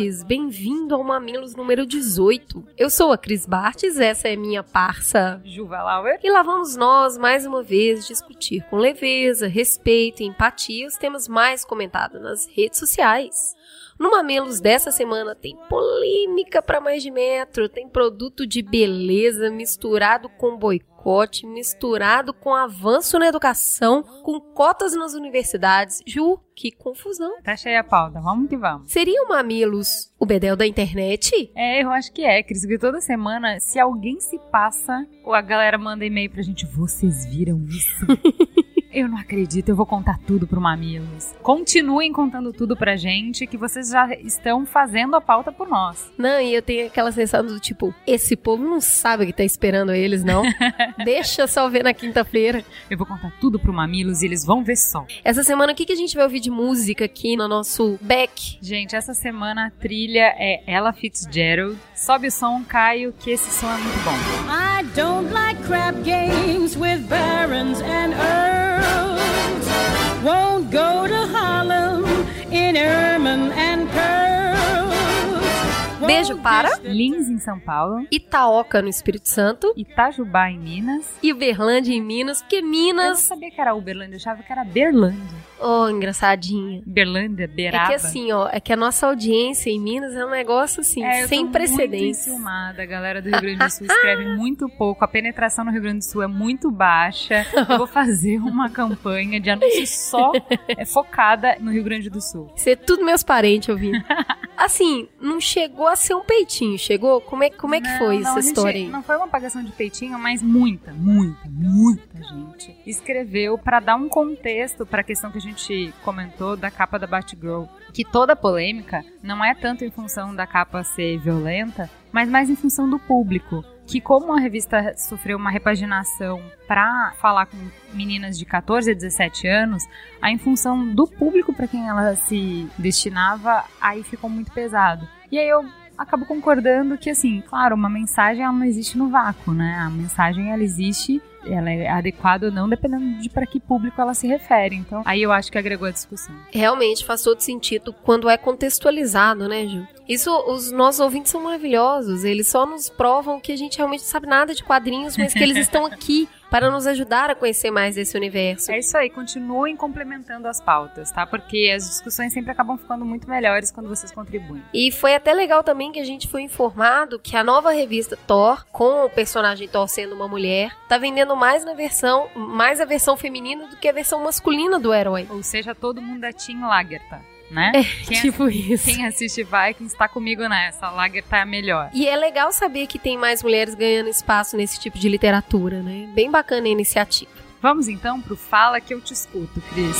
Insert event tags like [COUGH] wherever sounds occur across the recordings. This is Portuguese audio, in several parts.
Bartes, bem-vindo ao Mamilos número 18. Eu sou a Cris Bartes, essa é minha parça Juva Lauer. E lá vamos nós, mais uma vez, discutir com leveza, respeito e empatia os temas mais comentados nas redes sociais. No Mamelos dessa semana tem polêmica para mais de metro, tem produto de beleza misturado com boicote, misturado com avanço na educação, com cotas nas universidades. Ju, que confusão. Tá cheia a pauta, vamos que vamos. Seria o Mamilos o bedel da internet? É, eu acho que é, Cris, porque toda semana, se alguém se passa, a galera manda e-mail pra gente, vocês viram isso? [LAUGHS] Eu não acredito, eu vou contar tudo pro Mamilos. Continuem contando tudo pra gente, que vocês já estão fazendo a pauta por nós. Não, e eu tenho aquela sensação do tipo, esse povo não sabe o que tá esperando eles, não. [LAUGHS] Deixa só ver na quinta-feira. Eu vou contar tudo pro Mamilos e eles vão ver só. Essa semana, o que, que a gente vai ouvir de música aqui no nosso back? Gente, essa semana a trilha é Ella Fitzgerald. Sobe o som, Caio, que esse som é muito bom. I don't like crap games with barons and earls. won't go to Harlem in ermine and Beijo para Lins em São Paulo, Itaoca no Espírito Santo, Itajubá em Minas e Uberlândia em Minas, porque Minas. Eu não sabia que era Uberlândia, eu achava que era Berlândia. Oh, engraçadinha. Berlândia, Beraba. É que assim, ó, é que a nossa audiência em Minas é um negócio assim, é, sem precedentes. Muito a galera do Rio Grande do Sul escreve [LAUGHS] muito pouco, a penetração no Rio Grande do Sul é muito baixa. Eu vou fazer uma campanha de anúncio só é, focada no Rio Grande do Sul. Ser tudo meus parentes ouvindo. Assim, não chegou a ser um peitinho, chegou? Como é, como é que não, foi não, essa história aí? Não foi uma apagação de peitinho, mas muita, muita, muita gente escreveu para dar um contexto para a questão que a gente comentou da capa da Batgirl. Que toda polêmica não é tanto em função da capa ser violenta, mas mais em função do público que como a revista sofreu uma repaginação para falar com meninas de 14 a 17 anos, a em função do público para quem ela se destinava, aí ficou muito pesado. E aí eu acabo concordando que, assim, claro, uma mensagem ela não existe no vácuo, né? A mensagem ela existe ela é adequada ou não, dependendo de para que público ela se refere. Então, aí eu acho que agregou a discussão. Realmente faz todo sentido quando é contextualizado, né, Ju? Isso, os nossos ouvintes são maravilhosos. Eles só nos provam que a gente realmente não sabe nada de quadrinhos, mas que eles [LAUGHS] estão aqui para nos ajudar a conhecer mais esse universo. É isso aí, continuem complementando as pautas, tá? Porque as discussões sempre acabam ficando muito melhores quando vocês contribuem. E foi até legal também que a gente foi informado que a nova revista Thor, com o personagem Thor sendo uma mulher, tá vendendo mais na versão, mais a versão feminina do que a versão masculina do herói. Ou seja, todo mundo é Team Lagertha né? É, quem [LAUGHS] tipo assiste, isso. Quem assiste Vikings está comigo nessa. A Lager tá a melhor. E é legal saber que tem mais mulheres ganhando espaço nesse tipo de literatura, né? Bem bacana a iniciativa. Vamos então pro Fala que eu te escuto, Cris.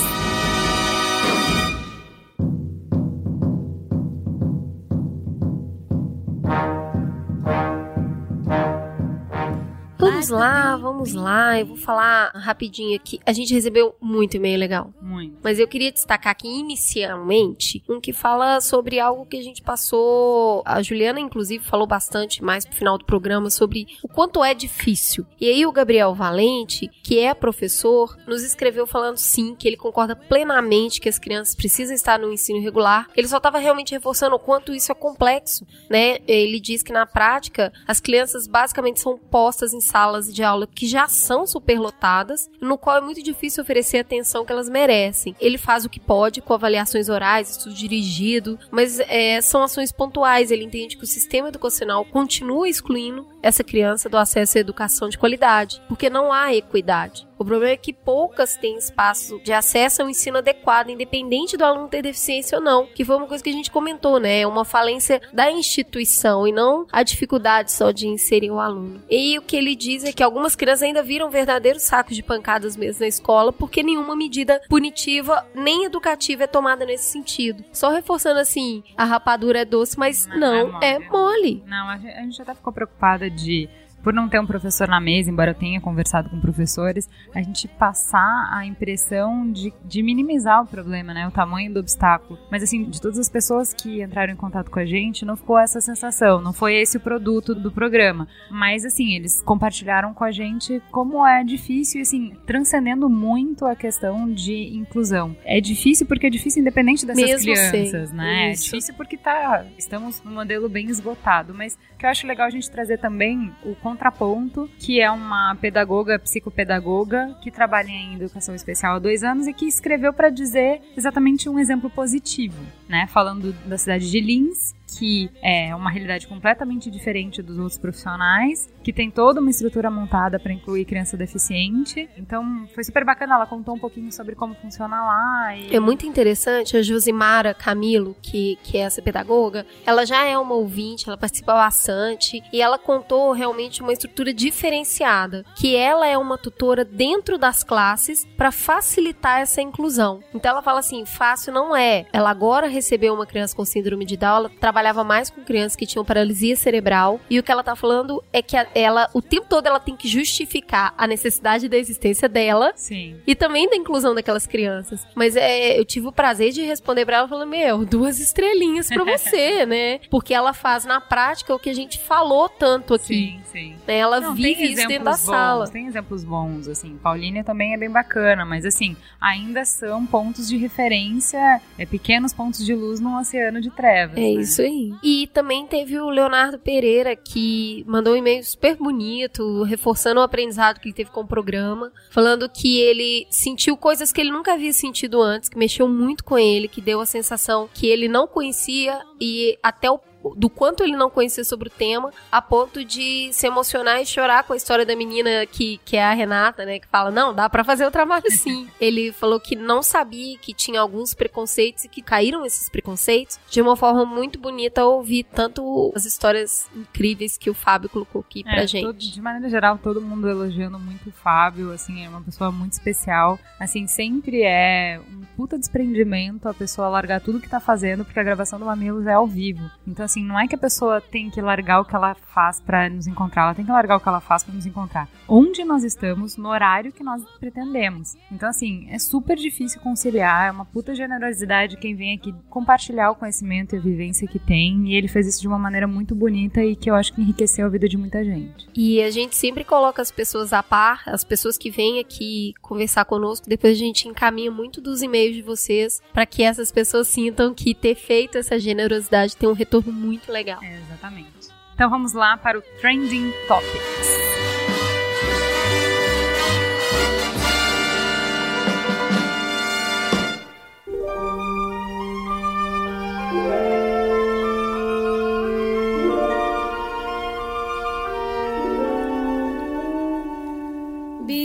Vamos lá, vamos lá. Eu vou falar rapidinho aqui. A gente recebeu muito e-mail legal. Muito. Mas eu queria destacar aqui inicialmente um que fala sobre algo que a gente passou. A Juliana, inclusive, falou bastante mais pro final do programa sobre o quanto é difícil. E aí o Gabriel Valente, que é professor, nos escreveu falando sim, que ele concorda plenamente que as crianças precisam estar no ensino regular. Ele só estava realmente reforçando o quanto isso é complexo, né? Ele diz que na prática as crianças basicamente são postas em salas salas de aula que já são superlotadas, no qual é muito difícil oferecer a atenção que elas merecem. Ele faz o que pode com avaliações orais, estudo dirigido, mas é, são ações pontuais. Ele entende que o sistema educacional continua excluindo essa criança do acesso à educação de qualidade, porque não há equidade. O problema é que poucas têm espaço de acesso ao ensino adequado, independente do aluno ter deficiência ou não, que foi uma coisa que a gente comentou, né? É uma falência da instituição e não a dificuldade só de inserir o aluno. E o que ele diz é que algumas crianças ainda viram verdadeiros sacos de pancadas mesmo na escola, porque nenhuma medida punitiva nem educativa é tomada nesse sentido. Só reforçando assim, a rapadura é doce, mas não, não é, mole. é mole. Não, a gente até ficou preocupada de por não ter um professor na mesa, embora eu tenha conversado com professores, a gente passar a impressão de, de minimizar o problema, né? O tamanho do obstáculo. Mas assim, de todas as pessoas que entraram em contato com a gente, não ficou essa sensação, não foi esse o produto do programa. Mas assim, eles compartilharam com a gente como é difícil, assim, transcendendo muito a questão de inclusão. É difícil porque é difícil independente dessas Mesmo crianças, né? Isso. É difícil porque tá, estamos num modelo bem esgotado, mas que eu acho legal a gente trazer também o Contraponto, que é uma pedagoga, psicopedagoga, que trabalha em educação especial há dois anos e que escreveu para dizer exatamente um exemplo positivo, né? Falando da cidade de Lins, que é uma realidade completamente diferente dos outros profissionais, que tem toda uma estrutura montada para incluir criança deficiente. Então, foi super bacana. Ela contou um pouquinho sobre como funciona lá. E... É muito interessante. A Josimara Camilo, que, que é essa pedagoga, ela já é uma ouvinte, ela participa bastante e ela contou realmente uma estrutura diferenciada, que ela é uma tutora dentro das classes para facilitar essa inclusão. Então, ela fala assim: fácil não é. Ela agora recebeu uma criança com síndrome de Down, ela trabalha trabalhava mais com crianças que tinham paralisia cerebral e o que ela tá falando é que ela, o tempo todo, ela tem que justificar a necessidade da existência dela Sim. e também da inclusão daquelas crianças. Mas é, eu tive o prazer de responder pra ela falando: Meu, duas estrelinhas pra [LAUGHS] você, né? Porque ela faz na prática o que a gente falou tanto aqui. Sim, sim. Né? Ela Não, vive isso dentro da bons, sala. Tem exemplos bons, assim. Paulínia também é bem bacana, mas assim, ainda são pontos de referência, é pequenos pontos de luz num oceano de trevas. É né? isso aí E também teve o Leonardo Pereira, que mandou um e-mail super bonito, reforçando o aprendizado que ele teve com o programa, falando que ele sentiu coisas que ele nunca havia sentido antes, que mexeu muito com ele, que deu a sensação que ele não conhecia e até o do quanto ele não conhecia sobre o tema, a ponto de se emocionar e chorar com a história da menina que, que é a Renata, né? Que fala, não, dá para fazer o trabalho [LAUGHS] sim. ele falou que não sabia que tinha alguns preconceitos e que caíram esses preconceitos de uma forma muito bonita ouvir tanto as histórias incríveis que o Fábio colocou aqui é, pra gente. Todo, de maneira geral, todo mundo elogiando muito o Fábio, assim, é uma pessoa muito especial. Assim, sempre é um puta desprendimento a pessoa largar tudo que tá fazendo, porque a gravação do Mamilos é ao vivo. Então, assim, não é que a pessoa tem que largar o que ela faz para nos encontrar, ela tem que largar o que ela faz para nos encontrar. Onde nós estamos, no horário que nós pretendemos. Então, assim, é super difícil conciliar, é uma puta generosidade quem vem aqui compartilhar o conhecimento e a vivência que tem, e ele fez isso de uma maneira muito bonita e que eu acho que enriqueceu a vida de muita gente. E a gente sempre coloca as pessoas a par, as pessoas que vêm aqui conversar conosco, depois a gente encaminha muito dos e-mails de vocês para que essas pessoas sintam que ter feito essa generosidade tem um retorno muito legal. É, exatamente. Então vamos lá para o Trending Topics.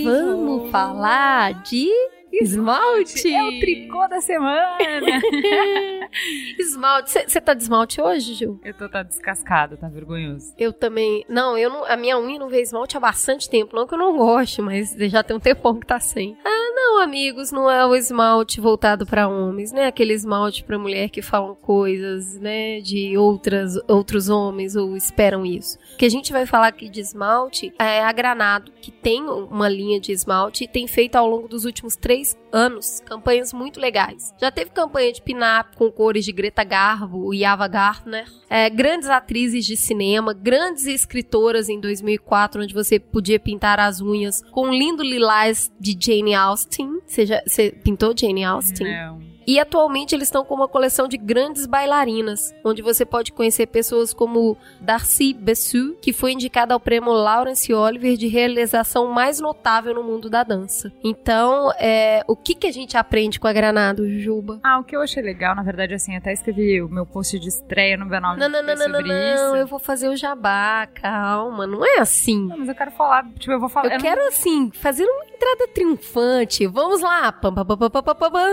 Vamos falar de [LAUGHS] Esmalte! É o tricô da semana! [LAUGHS] esmalte. Você tá de esmalte hoje, Gil? Eu tô tá descascada, tá vergonhoso. Eu também. Não, eu não, a minha unha não vê esmalte há bastante tempo. Não que eu não goste, mas já tem um tempão que tá sem. Ah, amigos, não é o esmalte voltado para homens, né? Aquele esmalte para mulher que falam coisas, né, de outras, outros homens ou esperam isso. O que a gente vai falar aqui de esmalte é a Granado, que tem uma linha de esmalte e tem feito ao longo dos últimos três anos campanhas muito legais. Já teve campanha de pin-up com cores de Greta Garbo e Ava Gardner, é, grandes atrizes de cinema, grandes escritoras em 2004, onde você podia pintar as unhas com um lindo lilás de Jane Austen. Você, já, você pintou Jane Austen? Não. E atualmente eles estão com uma coleção de grandes bailarinas, onde você pode conhecer pessoas como Darcy Bessu, que foi indicada ao prêmio Laurence Olivier de realização mais notável no mundo da dança. Então, é, o que, que a gente aprende com a Granado, Juba? Ah, o que eu achei legal, na verdade, assim, até escrevi o meu post de estreia no B9 Não, não, não, não, não, sobre não, isso. eu vou fazer o jabá, calma, não é assim. Não, mas eu quero falar, tipo, eu vou falar. Eu não- quero, assim, fazer uma entrada triunfante. Vamos lá. Pam, pam, pam, pam, pam, pam, pam.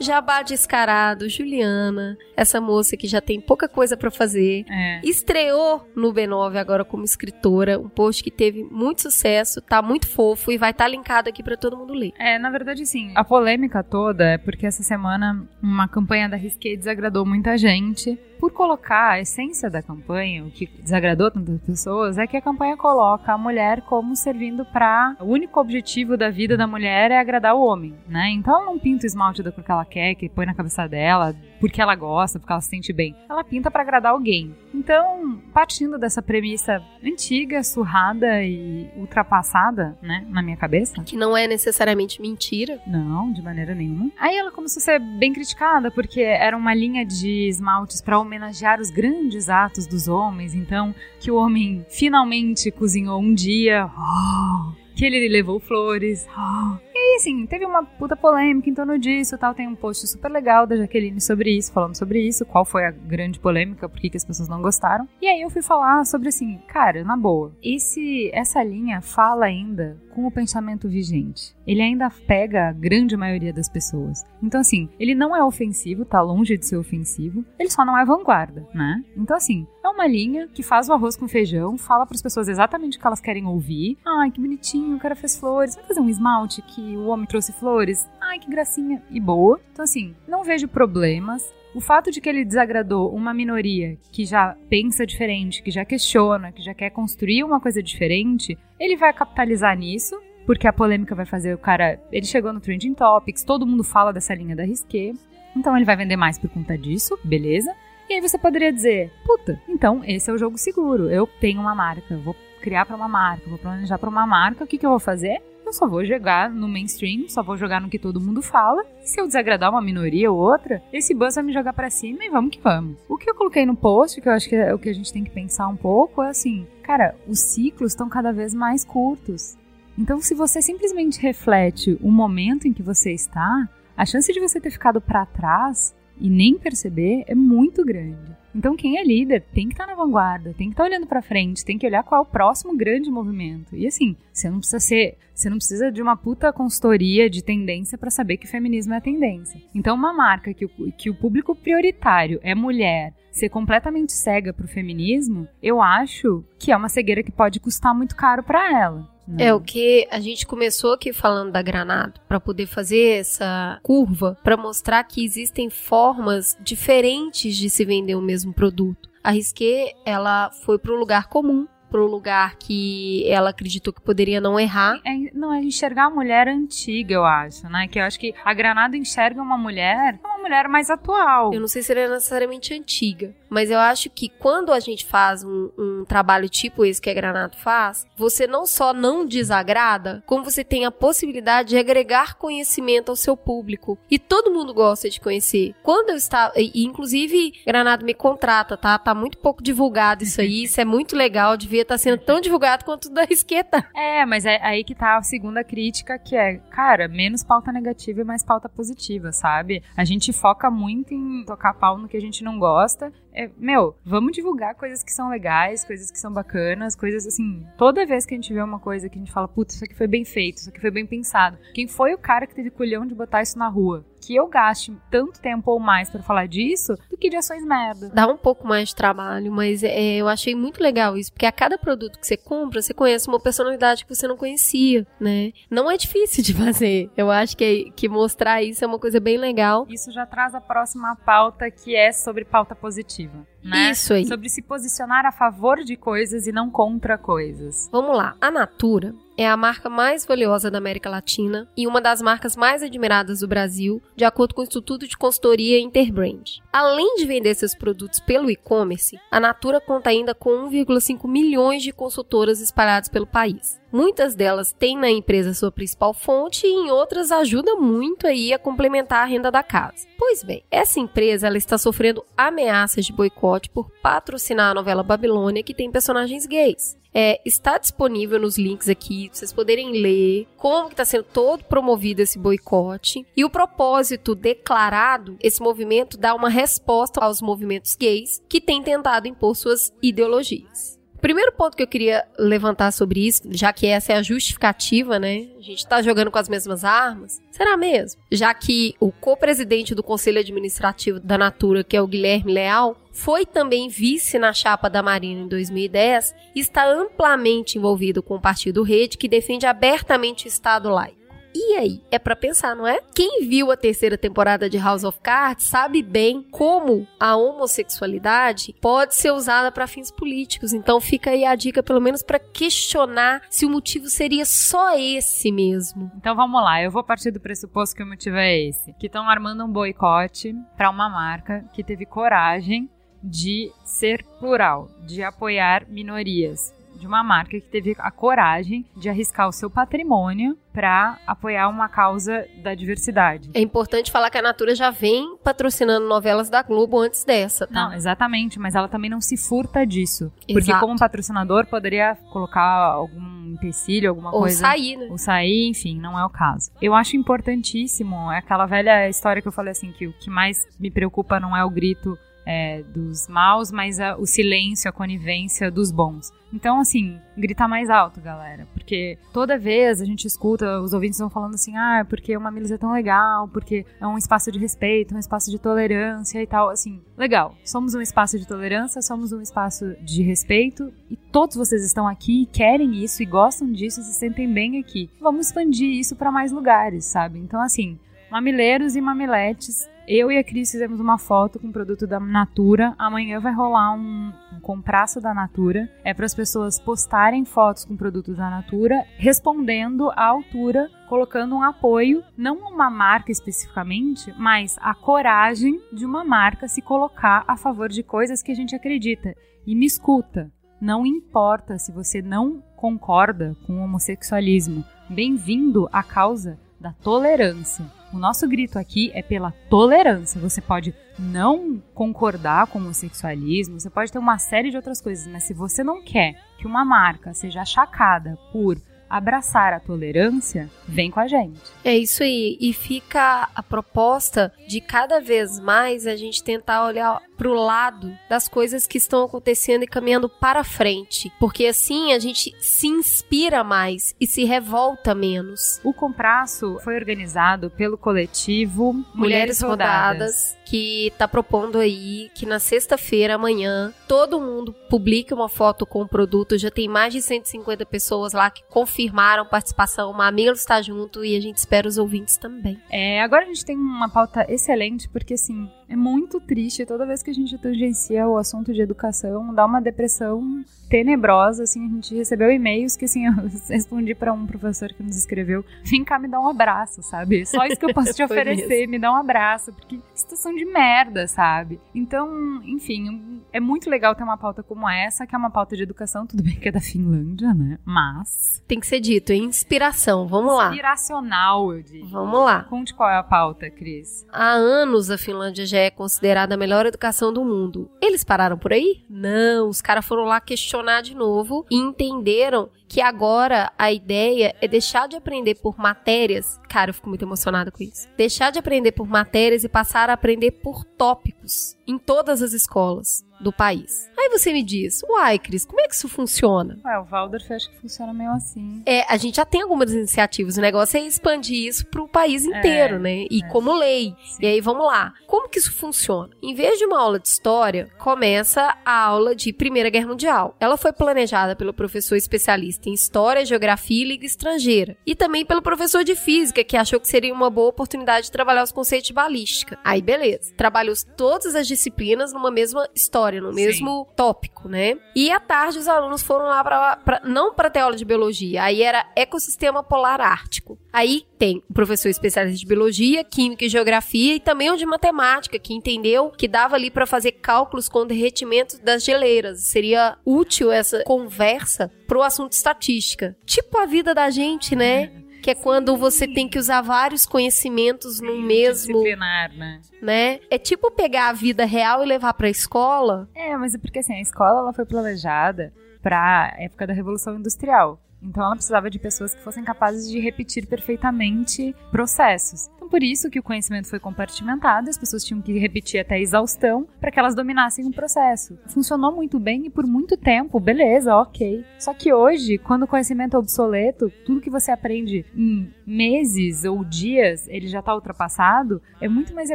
Jabá descarado, Juliana, essa moça que já tem pouca coisa pra fazer. É. Estreou no B9 agora como escritora, um post que teve muito sucesso, tá muito fofo e vai estar linkado aqui pra todo mundo ler. É, na verdade, sim. A polêmica toda é porque essa semana uma campanha da Risqué desagradou muita gente. Por colocar a essência da campanha, o que desagradou tantas pessoas, é que a campanha coloca a mulher como servindo pra. O único objetivo da vida da mulher é agradar o homem, né? Então ela não pinta o esmalte da cor que ela quer, que põe na cabeça dela, porque ela gosta, porque ela se sente bem. Ela pinta pra agradar alguém. Então, partindo dessa premissa antiga, surrada e ultrapassada, né, na minha cabeça, Que não é necessariamente mentira. não, de maneira nenhuma. Aí ela começou a ser bem criticada porque era uma linha de esmaltes para homenagear os grandes atos dos homens. Então, que o homem finalmente cozinhou um dia, oh, [GASPS] que ele levou flores. oh. [GASPS] E assim, teve uma puta polêmica em torno disso tal. Tem um post super legal da Jaqueline sobre isso, falando sobre isso, qual foi a grande polêmica, por que, que as pessoas não gostaram. E aí eu fui falar sobre assim, cara, na boa, esse, essa linha fala ainda com o pensamento vigente. Ele ainda pega a grande maioria das pessoas. Então, assim, ele não é ofensivo, tá longe de ser ofensivo, ele só não é vanguarda, né? Então, assim, é uma linha que faz o arroz com feijão, fala para as pessoas exatamente o que elas querem ouvir. Ai, que bonitinho, o cara fez flores. Vai fazer um esmalte que o homem trouxe flores. Ai, que gracinha. E boa. Então, assim, não vejo problemas. O fato de que ele desagradou uma minoria que já pensa diferente, que já questiona, que já quer construir uma coisa diferente, ele vai capitalizar nisso, porque a polêmica vai fazer o cara. Ele chegou no Trending Topics, todo mundo fala dessa linha da Risqué, então ele vai vender mais por conta disso, beleza? E aí você poderia dizer, puta, então esse é o jogo seguro. Eu tenho uma marca, vou criar pra uma marca, vou planejar pra uma marca, o que, que eu vou fazer? Eu só vou jogar no mainstream, só vou jogar no que todo mundo fala. E se eu desagradar uma minoria ou outra, esse buzz vai me jogar pra cima e vamos que vamos. O que eu coloquei no post, que eu acho que é o que a gente tem que pensar um pouco, é assim, cara, os ciclos estão cada vez mais curtos. Então, se você simplesmente reflete o momento em que você está, a chance de você ter ficado para trás e nem perceber é muito grande. Então, quem é líder tem que estar na vanguarda, tem que estar olhando para frente, tem que olhar qual é o próximo grande movimento. E assim, você não precisa ser, você não precisa de uma puta consultoria de tendência para saber que feminismo é a tendência. Então, uma marca que o, que o público prioritário é mulher, ser completamente cega pro feminismo, eu acho que é uma cegueira que pode custar muito caro para ela. É o que a gente começou aqui falando da Granado, para poder fazer essa curva, para mostrar que existem formas diferentes de se vender o mesmo produto. A Risqué, ela foi para um lugar comum, um lugar que ela acreditou que poderia não errar. É, não, é enxergar a mulher antiga, eu acho, né? Que eu acho que a Granada enxerga uma mulher, uma mulher mais atual. Eu não sei se ela é necessariamente antiga, mas eu acho que quando a gente faz um, um trabalho tipo esse que a Granato faz, você não só não desagrada, como você tem a possibilidade de agregar conhecimento ao seu público. E todo mundo gosta de conhecer. Quando eu estava. E, inclusive, Granado me contrata, tá? Tá muito pouco divulgado isso aí. [LAUGHS] Isso é muito legal. Devia estar sendo tão divulgado quanto da Risqueta. É, mas é aí que tá a segunda crítica, que é, cara, menos pauta negativa e mais pauta positiva, sabe? A gente foca muito em tocar pau no que a gente não gosta. É, meu, vamos divulgar coisas que são legais, coisas que são bacanas, coisas assim. Toda vez que a gente vê uma coisa que a gente fala, putz, isso aqui foi bem feito, isso aqui foi bem pensado. Quem foi o cara que teve culhão de botar isso na rua? Que eu gaste tanto tempo ou mais para falar disso do que de ações merda. Dá um pouco mais de trabalho, mas é, eu achei muito legal isso, porque a cada produto que você compra, você conhece uma personalidade que você não conhecia, né? Não é difícil de [LAUGHS] fazer. Eu acho que, que mostrar isso é uma coisa bem legal. Isso já traz a próxima pauta, que é sobre pauta positiva. Né? Isso aí. Sobre se posicionar a favor de coisas e não contra coisas. Vamos lá. A Natura é a marca mais valiosa da América Latina e uma das marcas mais admiradas do Brasil, de acordo com o Instituto de Consultoria Interbrand. Além de vender seus produtos pelo e-commerce, a Natura conta ainda com 1,5 milhões de consultoras espalhadas pelo país. Muitas delas têm na empresa sua principal fonte e em outras ajuda muito aí a complementar a renda da casa. Pois bem, essa empresa ela está sofrendo ameaças de boicote por patrocinar a novela Babilônia que tem personagens gays. É, está disponível nos links aqui, vocês poderem ler como está sendo todo promovido esse boicote. E o propósito declarado, esse movimento dá uma resposta aos movimentos gays que têm tentado impor suas ideologias. Primeiro ponto que eu queria levantar sobre isso, já que essa é a justificativa, né? A gente tá jogando com as mesmas armas. Será mesmo? Já que o co-presidente do Conselho Administrativo da Natura, que é o Guilherme Leal, foi também vice na chapa da Marina em 2010 e está amplamente envolvido com o Partido Rede, que defende abertamente o Estado laico. E aí? É para pensar, não é? Quem viu a terceira temporada de House of Cards sabe bem como a homossexualidade pode ser usada para fins políticos. Então fica aí a dica, pelo menos, para questionar se o motivo seria só esse mesmo. Então vamos lá, eu vou partir do pressuposto que o motivo é esse: que estão armando um boicote para uma marca que teve coragem de ser plural, de apoiar minorias de uma marca que teve a coragem de arriscar o seu patrimônio para apoiar uma causa da diversidade. É importante falar que a Natura já vem patrocinando novelas da Globo antes dessa, tá? Não, exatamente, mas ela também não se furta disso. Exato. Porque como patrocinador poderia colocar algum empecilho, alguma Ou coisa. Ou sair, né? Ou sair, enfim, não é o caso. Eu acho importantíssimo, é aquela velha história que eu falei assim, que o que mais me preocupa não é o grito é, dos maus, mas a, o silêncio, a conivência dos bons. Então, assim, gritar mais alto, galera. Porque toda vez a gente escuta, os ouvintes vão falando assim, ah, porque o Mamilos é tão legal, porque é um espaço de respeito, um espaço de tolerância e tal. Assim, legal. Somos um espaço de tolerância, somos um espaço de respeito e todos vocês estão aqui querem isso e gostam disso e se sentem bem aqui. Vamos expandir isso para mais lugares, sabe? Então, assim, mamileiros e mamiletes eu e a Cris fizemos uma foto com o produto da Natura. Amanhã vai rolar um, um compraço da Natura. É para as pessoas postarem fotos com produtos da Natura, respondendo à altura, colocando um apoio, não uma marca especificamente, mas a coragem de uma marca se colocar a favor de coisas que a gente acredita. E me escuta, não importa se você não concorda com o homossexualismo. Bem-vindo à causa da tolerância. O nosso grito aqui é pela tolerância. Você pode não concordar com o sexualismo, você pode ter uma série de outras coisas, mas se você não quer que uma marca seja achacada por abraçar a tolerância, vem com a gente. É isso aí. E fica a proposta de cada vez mais a gente tentar olhar para o lado das coisas que estão acontecendo e caminhando para frente, porque assim a gente se inspira mais e se revolta menos. O Compraço foi organizado pelo coletivo Mulheres, Mulheres Rodadas, Rodadas que está propondo aí que na sexta-feira, amanhã, todo mundo publique uma foto com o produto. Já tem mais de 150 pessoas lá que confirmaram participação. Uma amiga está junto e a gente espera os ouvintes também. É, agora a gente tem uma pauta excelente, porque assim, é muito triste toda vez que a gente tangencia o assunto de educação, dá uma depressão tenebrosa, assim, a gente recebeu e-mails que, assim, [LAUGHS] eu respondi para um professor que nos escreveu, vem cá me dar um abraço, sabe? Só isso que eu posso te [LAUGHS] oferecer, me dá um abraço, porque situação de merda, sabe? Então, enfim, é muito legal ter uma pauta como essa, que é uma pauta de educação, tudo bem que é da Finlândia, né? Mas... Tem que ser dito, é inspiração, vamos lá. Inspiracional, eu digo. Vamos lá. Conte qual é a pauta, Cris. Há anos a Finlândia já é considerada a melhor educação do mundo. Eles pararam por aí? Não, os caras foram lá questionar de novo e entenderam que agora a ideia é deixar de aprender por matérias. Cara, eu fico muito emocionada com isso. Deixar de aprender por matérias e passar a aprender por tópicos em todas as escolas do país. Aí você me diz, uai, Cris, como é que isso funciona? Ué, o Waldorf acho que funciona meio assim. É, a gente já tem algumas iniciativas, o negócio é expandir isso para o país inteiro, é, né? E é. como lei. Sim. E aí vamos lá. Como que isso funciona? Em vez de uma aula de história, começa a aula de Primeira Guerra Mundial. Ela foi planejada pelo professor especialista em História, Geografia e Liga Estrangeira. E também pelo professor de Física, que achou que seria uma boa oportunidade de trabalhar os conceitos de balística. Aí, beleza. Trabalhou todas as disciplinas numa mesma história, no mesmo Sim. tópico, né? E à tarde os alunos foram lá para não para ter aula de biologia, aí era ecossistema polar ártico. Aí tem o professor especialista de biologia, química e geografia e também o de matemática, que entendeu que dava ali para fazer cálculos com o derretimento das geleiras. Seria útil essa conversa pro assunto estatística. Tipo a vida da gente, né? que é quando você tem que usar vários conhecimentos no mesmo, Disciplinar, né? né? É tipo pegar a vida real e levar pra escola. É, mas é porque assim, a escola ela foi planejada pra época da Revolução Industrial. Então ela precisava de pessoas que fossem capazes de repetir perfeitamente processos. Então por isso que o conhecimento foi compartimentado, as pessoas tinham que repetir até exaustão para que elas dominassem o processo. Funcionou muito bem e por muito tempo, beleza, ok. Só que hoje, quando o conhecimento é obsoleto, tudo que você aprende em meses ou dias, ele já está ultrapassado, é muito mais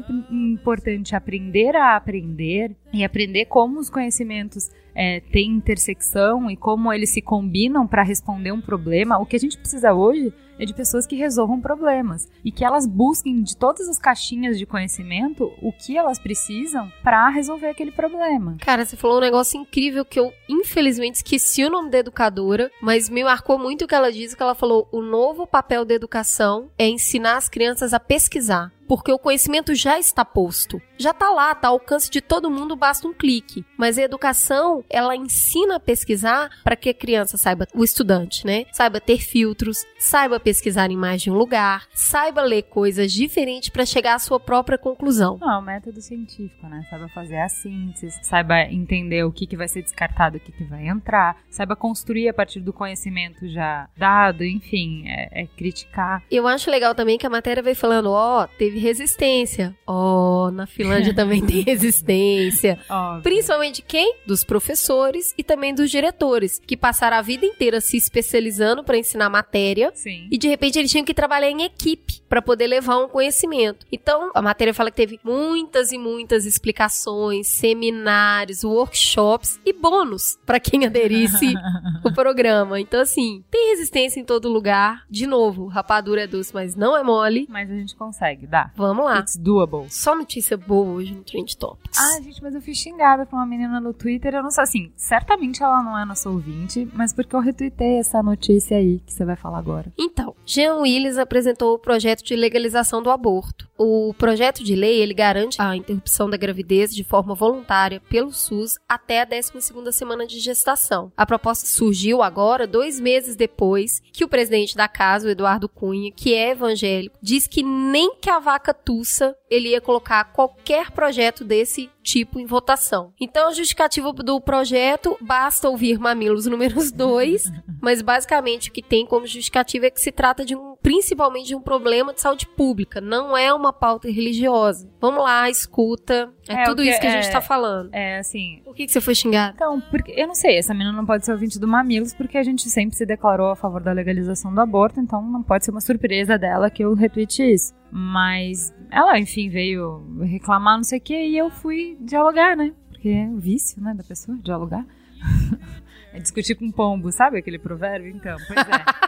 importante aprender a aprender e aprender como os conhecimentos é, têm intersecção e como eles se combinam para responder um problema. O que a gente precisa hoje é de pessoas que resolvam problemas e que elas busquem de todas as caixinhas de conhecimento o que elas precisam para resolver aquele problema. Cara, você falou um negócio incrível que eu, infelizmente, esqueci o nome da educadora, mas me marcou muito o que ela disse, que ela falou, o novo papel da educação é ensinar as crianças a pesquisar. Porque o conhecimento já está posto. Já está lá, está ao alcance de todo mundo, basta um clique. Mas a educação, ela ensina a pesquisar para que a criança saiba, o estudante, né? Saiba ter filtros, saiba pesquisar em mais de um lugar, saiba ler coisas diferentes para chegar à sua própria conclusão. Não, é o método científico, né? Saiba fazer a síntese, saiba entender o que, que vai ser descartado, o que, que vai entrar, saiba construir a partir do conhecimento já dado, enfim, é, é criticar. Eu acho legal também que a matéria veio falando, ó, teve resistência. Ó, na Finlândia [LAUGHS] também tem resistência. Óbvio. Principalmente quem? Dos professores e também dos diretores, que passaram a vida inteira se especializando para ensinar matéria Sim. e de repente eles tinham que trabalhar em equipe para poder levar um conhecimento. Então, a matéria fala que teve muitas e muitas explicações, seminários, workshops e bônus para quem aderisse [LAUGHS] o programa. Então, assim, tem resistência em todo lugar. De novo, rapadura é doce, mas não é mole. Mas a gente consegue, dá. Vamos lá. It's doable. Só notícia boa hoje no Trend Topics. Ah, gente, mas eu fui xingada por uma menina no Twitter. Eu não sei, assim, certamente ela não é nossa ouvinte, mas porque eu retuitei essa notícia aí que você vai falar agora. Então, Jean Willis apresentou o projeto de legalização do aborto. O projeto de lei, ele garante a interrupção da gravidez de forma voluntária pelo SUS até a 12ª semana de gestação. A proposta surgiu agora, dois meses depois que o presidente da casa, o Eduardo Cunha, que é evangélico, diz que nem que a vaca tussa ele ia colocar qualquer projeto desse tipo em votação. Então, a justificativa do projeto, basta ouvir Mamilos números [LAUGHS] 2, mas basicamente o que tem como justificativa é que se trata de um, principalmente de um problema de saúde pública, não é uma pauta religiosa. Vamos lá, escuta, é, É, tudo que isso que a gente é- tá falando. É, assim, Por que, que você foi xingado? Então, porque eu não sei, essa menina não pode ser ouvinte do Mamilos porque a gente sempre se declarou a favor da legalização do aborto, então não pode ser uma surpresa dela que eu retweete isso. Mas ela, enfim, veio reclamar, não sei o que, e eu fui dialogar, né? Porque é o vício, né, da pessoa, dialogar. [LAUGHS] é discutir com pombo, sabe aquele provérbio? Então, pois é.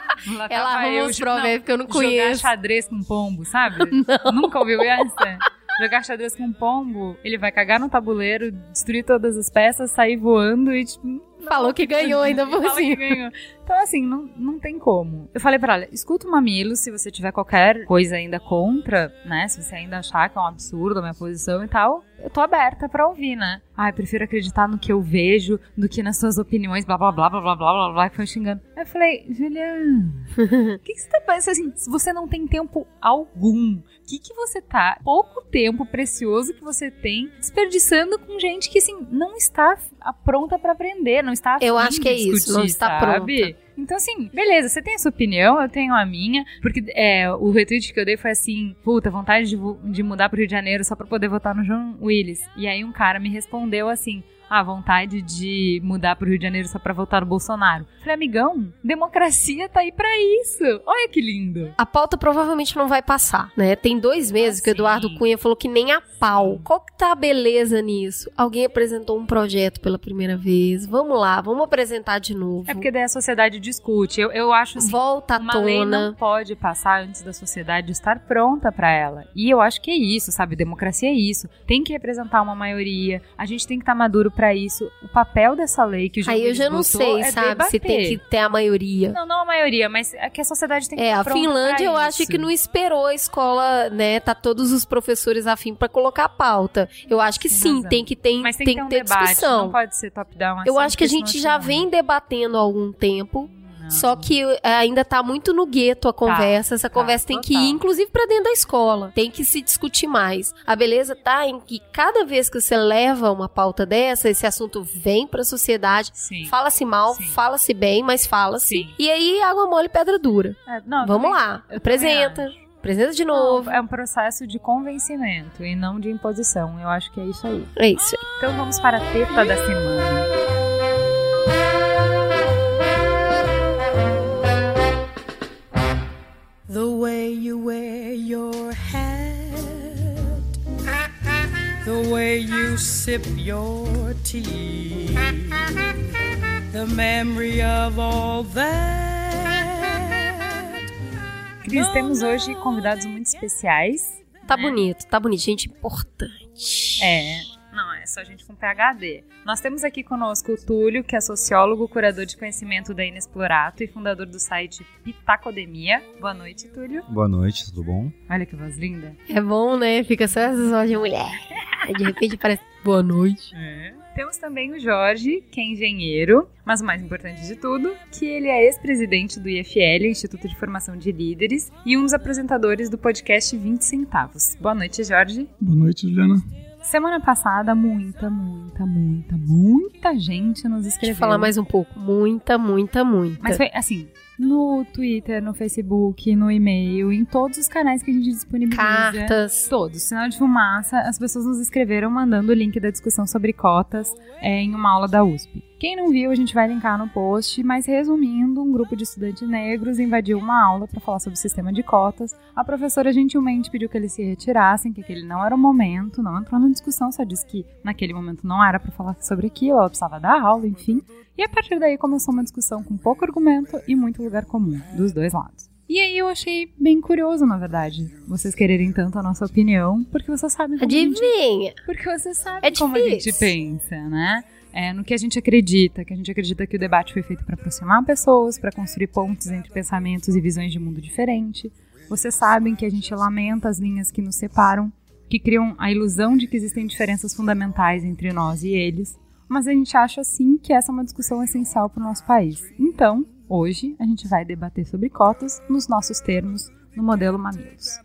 [LAUGHS] Ela eu uns provérbios que eu não não, Jogar conheço. xadrez com pombo, sabe? [LAUGHS] Nunca ouviu essa? Jogar xadrez com pombo, ele vai cagar no tabuleiro, destruir todas as peças, sair voando e tipo, Falou que ganhou ainda por cima. ganhou. Então, assim, não, não tem como. Eu falei pra ela, escuta o Mamilo, se você tiver qualquer coisa ainda contra, né? Se você ainda achar que é um absurdo a minha posição e tal, eu tô aberta para ouvir, né? Ai, prefiro acreditar no que eu vejo do que nas suas opiniões, blá blá blá blá blá blá blá, blá foi xingando. Aí eu falei, Juliana, o [LAUGHS] que, que você tá pensando assim? Você não tem tempo algum. O que, que você tá? Pouco tempo precioso que você tem desperdiçando com gente que assim não está pronta para aprender, não está Eu acho que é discutir, isso, não está sabe? pronta. Então, assim, beleza, você tem a sua opinião, eu tenho a minha, porque é, o retweet que eu dei foi assim, puta, vontade de, de mudar pro Rio de Janeiro só pra poder votar no João Willis. E aí um cara me respondeu assim, ah, vontade de mudar pro Rio de Janeiro só pra votar no Bolsonaro. Falei, amigão, democracia tá aí pra isso. Olha que lindo. A pauta provavelmente não vai passar, né? Tem dois meses Ah, que o Eduardo sim. Cunha falou que nem a pau. Qual que tá a beleza nisso? Alguém apresentou um projeto pela primeira vez. Vamos lá, vamos apresentar de novo. É porque daí a sociedade discute. Eu, eu acho assim, Volta à uma lei não tona. pode passar antes da sociedade estar pronta pra ela. E eu acho que é isso, sabe? Democracia é isso. Tem que representar uma maioria. A gente tem que estar maduro para isso. O papel dessa lei que o Aí eu já não sei, é sabe, se tem que ter a maioria. Não, não a maioria, mas é que a sociedade tem que É, a Finlândia eu isso. acho que não esperou a escola, né, tá todos os professores afim pra colocar a pauta. Eu acho que Tem sim, razão. tem que ter, Mas tem, tem que ter um ter debate, discussão. não pode ser top-down assim. Eu acho que a gente já chega vem debatendo há algum tempo. Só que é, ainda tá muito no gueto a conversa. Essa tá, conversa tem que total. ir, inclusive, pra dentro da escola. Tem que se discutir mais. A beleza tá em que cada vez que você leva uma pauta dessa, esse assunto vem pra sociedade. Sim. Fala-se mal, fala-se bem, mas fala-se. E aí, água mole, pedra dura. É, não, Vamos também- lá, apresenta. Apresenta de novo. é um processo de convencimento e não de imposição. Eu acho que é isso aí. É isso aí. Então vamos para a teta da semana. The way you wear your hat, the way you sip your tea, the memory of all that. Cris, temos hoje convidados muito especiais. Tá bonito, tá bonito. Gente importante. É. Não, é só gente com PHD. Nós temos aqui conosco o Túlio, que é sociólogo, curador de conhecimento da Inexplorato e fundador do site Pitacodemia. Boa noite, Túlio. Boa noite, tudo bom? Olha que voz linda. É bom, né? Fica só essas vozes de mulher. De repente parece boa noite. Temos também o Jorge, que é engenheiro, mas o mais importante de tudo, que ele é ex-presidente do IFL, Instituto de Formação de Líderes, e um dos apresentadores do podcast 20 Centavos. Boa noite, Jorge. Boa noite, Juliana. Semana passada, muita, muita, muita, muita gente nos Deixa escreveu. eu falar mais um pouco. Muita, muita, muita. Mas foi assim, no Twitter, no Facebook, no e-mail, em todos os canais que a gente disponibiliza. Cartas. Todos. Sinal de fumaça, as pessoas nos escreveram mandando o link da discussão sobre cotas é, em uma aula da USP. Quem não viu, a gente vai linkar no post, mas resumindo, um grupo de estudantes negros invadiu uma aula para falar sobre o sistema de cotas. A professora gentilmente pediu que eles se retirassem, que aquele não era o momento, não entrou na discussão, só disse que naquele momento não era para falar sobre aquilo, ela precisava dar aula, enfim. E a partir daí começou uma discussão com pouco argumento e muito lugar comum, dos dois lados. E aí eu achei bem curioso, na verdade, vocês quererem tanto a nossa opinião, porque vocês sabem como a gente Adivinha? porque você sabe É como a gente pensa, né? É, no que a gente acredita, que a gente acredita que o debate foi feito para aproximar pessoas, para construir pontes entre pensamentos e visões de mundo diferente. Vocês sabem que a gente lamenta as linhas que nos separam, que criam a ilusão de que existem diferenças fundamentais entre nós e eles, mas a gente acha sim que essa é uma discussão essencial para o nosso país. Então, hoje a gente vai debater sobre cotas nos nossos termos, no modelo Mamilos.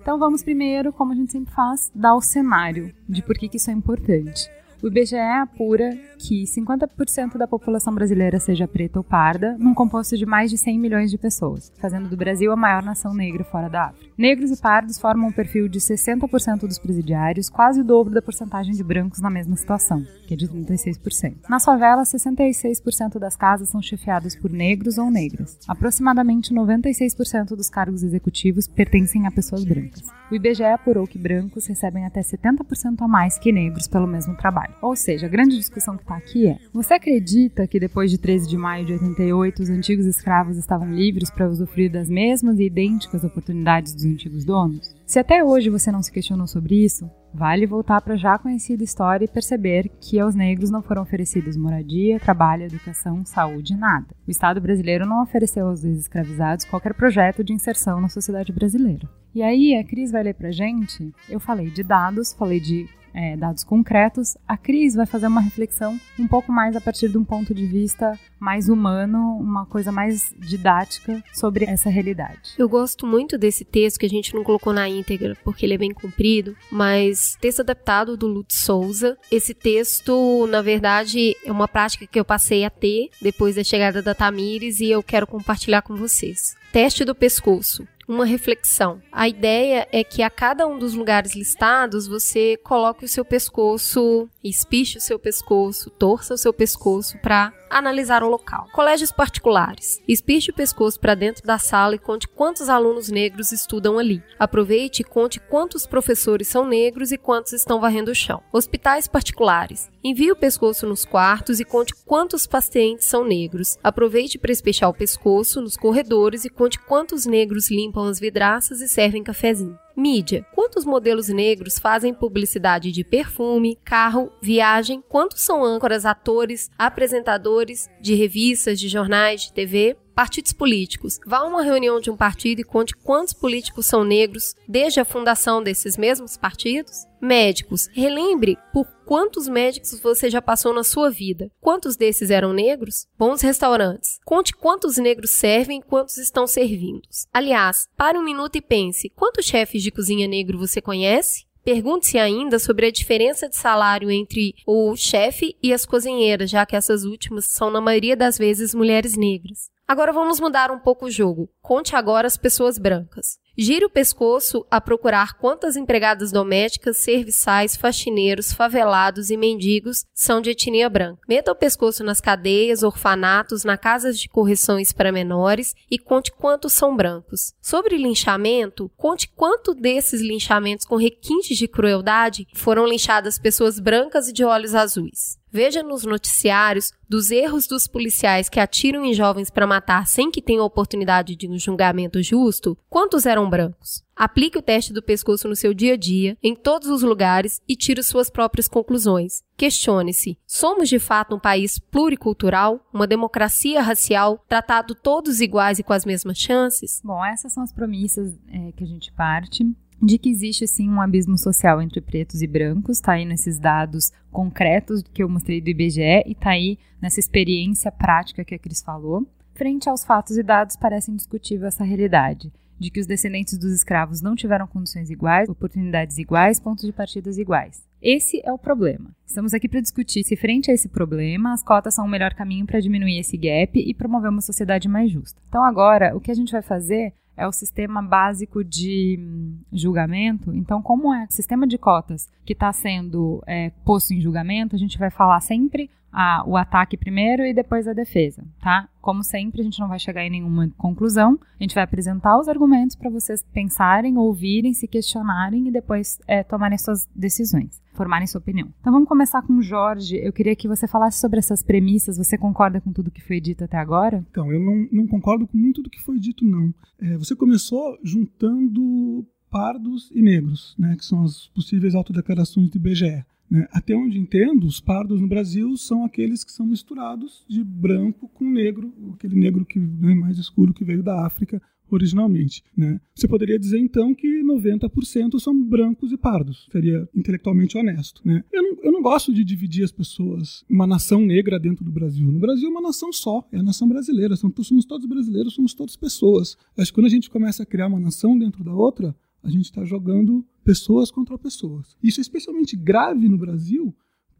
Então vamos primeiro, como a gente sempre faz, dar o cenário de por que, que isso é importante. O IBGE apura que 50% da população brasileira seja preta ou parda, num composto de mais de 100 milhões de pessoas, fazendo do Brasil a maior nação negra fora da África. Negros e pardos formam um perfil de 60% dos presidiários, quase o dobro da porcentagem de brancos na mesma situação, que é de 36%. Nas favelas, 66% das casas são chefiadas por negros ou negras. Aproximadamente 96% dos cargos executivos pertencem a pessoas brancas. O IBGE apurou que brancos recebem até 70% a mais que negros pelo mesmo trabalho. Ou seja, a grande discussão que está aqui é: você acredita que depois de 13 de maio de 88 os antigos escravos estavam livres para usufruir das mesmas e idênticas oportunidades dos antigos donos? Se até hoje você não se questionou sobre isso, vale voltar para a já conhecida história e perceber que aos negros não foram oferecidos moradia, trabalho, educação, saúde, nada. O Estado brasileiro não ofereceu aos ex-escravizados qualquer projeto de inserção na sociedade brasileira. E aí, a Cris vai ler pra gente. Eu falei de dados, falei de é, dados concretos. A Cris vai fazer uma reflexão um pouco mais a partir de um ponto de vista mais humano, uma coisa mais didática sobre essa realidade. Eu gosto muito desse texto que a gente não colocou na íntegra porque ele é bem comprido, mas texto adaptado do Lutz Souza. Esse texto, na verdade, é uma prática que eu passei a ter depois da chegada da Tamires e eu quero compartilhar com vocês. Teste do pescoço. Uma reflexão. A ideia é que a cada um dos lugares listados você coloque o seu pescoço, espiche o seu pescoço, torça o seu pescoço para analisar o local. Colégios particulares. Espiche o pescoço para dentro da sala e conte quantos alunos negros estudam ali. Aproveite e conte quantos professores são negros e quantos estão varrendo o chão. Hospitais particulares. Envie o pescoço nos quartos e conte quantos pacientes são negros. Aproveite para espichar o pescoço nos corredores e conte quantos negros limpam as vidraças e servem cafezinho. Mídia. Quantos modelos negros fazem publicidade de perfume, carro, viagem? Quantos são âncoras, atores, apresentadores de revistas, de jornais, de TV? Partidos políticos. Vá a uma reunião de um partido e conte quantos políticos são negros desde a fundação desses mesmos partidos. Médicos. Relembre por quantos médicos você já passou na sua vida. Quantos desses eram negros? Bons restaurantes. Conte quantos negros servem e quantos estão servindo. Aliás, pare um minuto e pense: quantos chefes de cozinha negro você conhece? Pergunte-se ainda sobre a diferença de salário entre o chefe e as cozinheiras, já que essas últimas são, na maioria das vezes, mulheres negras. Agora vamos mudar um pouco o jogo. Conte agora as pessoas brancas. Gire o pescoço a procurar quantas empregadas domésticas, serviçais, faxineiros, favelados e mendigos são de etnia branca. Meta o pescoço nas cadeias, orfanatos, na casas de correções para menores e conte quantos são brancos. Sobre linchamento, conte quanto desses linchamentos com requintes de crueldade foram linchadas pessoas brancas e de olhos azuis. Veja nos noticiários dos erros dos policiais que atiram em jovens para matar sem que tenham oportunidade de um julgamento justo, quantos eram brancos? Aplique o teste do pescoço no seu dia a dia, em todos os lugares, e tire suas próprias conclusões. Questione-se: somos de fato um país pluricultural, uma democracia racial, tratado todos iguais e com as mesmas chances? Bom, essas são as premissas é, que a gente parte de que existe sim um abismo social entre pretos e brancos, tá aí nesses dados concretos que eu mostrei do IBGE e tá aí nessa experiência prática que a Cris falou. Frente aos fatos e dados, parece indiscutível essa realidade de que os descendentes dos escravos não tiveram condições iguais, oportunidades iguais, pontos de partidas iguais. Esse é o problema. Estamos aqui para discutir se, frente a esse problema, as cotas são o melhor caminho para diminuir esse gap e promover uma sociedade mais justa. Então, agora, o que a gente vai fazer é o sistema básico de hum, julgamento. Então, como é o sistema de cotas que está sendo é, posto em julgamento, a gente vai falar sempre a, o ataque primeiro e depois a defesa, tá? Como sempre, a gente não vai chegar em nenhuma conclusão. A gente vai apresentar os argumentos para vocês pensarem, ouvirem, se questionarem e depois é, tomarem suas decisões, formarem sua opinião. Então vamos começar com o Jorge. Eu queria que você falasse sobre essas premissas. Você concorda com tudo que foi dito até agora? Então, eu não, não concordo com muito do que foi dito, não. É, você começou juntando pardos e negros, né, que são as possíveis autodeclarações do IBGE. Né? Até onde entendo, os pardos no Brasil são aqueles que são misturados de branco com negro, aquele negro que é mais escuro que veio da África originalmente. Né? Você poderia dizer então que 90% são brancos e pardos, seria intelectualmente honesto. Né? Eu, não, eu não gosto de dividir as pessoas, uma nação negra dentro do Brasil. No Brasil é uma nação só, é a nação brasileira, somos todos brasileiros, somos todas pessoas. Acho que quando a gente começa a criar uma nação dentro da outra, a gente está jogando pessoas contra pessoas. Isso é especialmente grave no Brasil,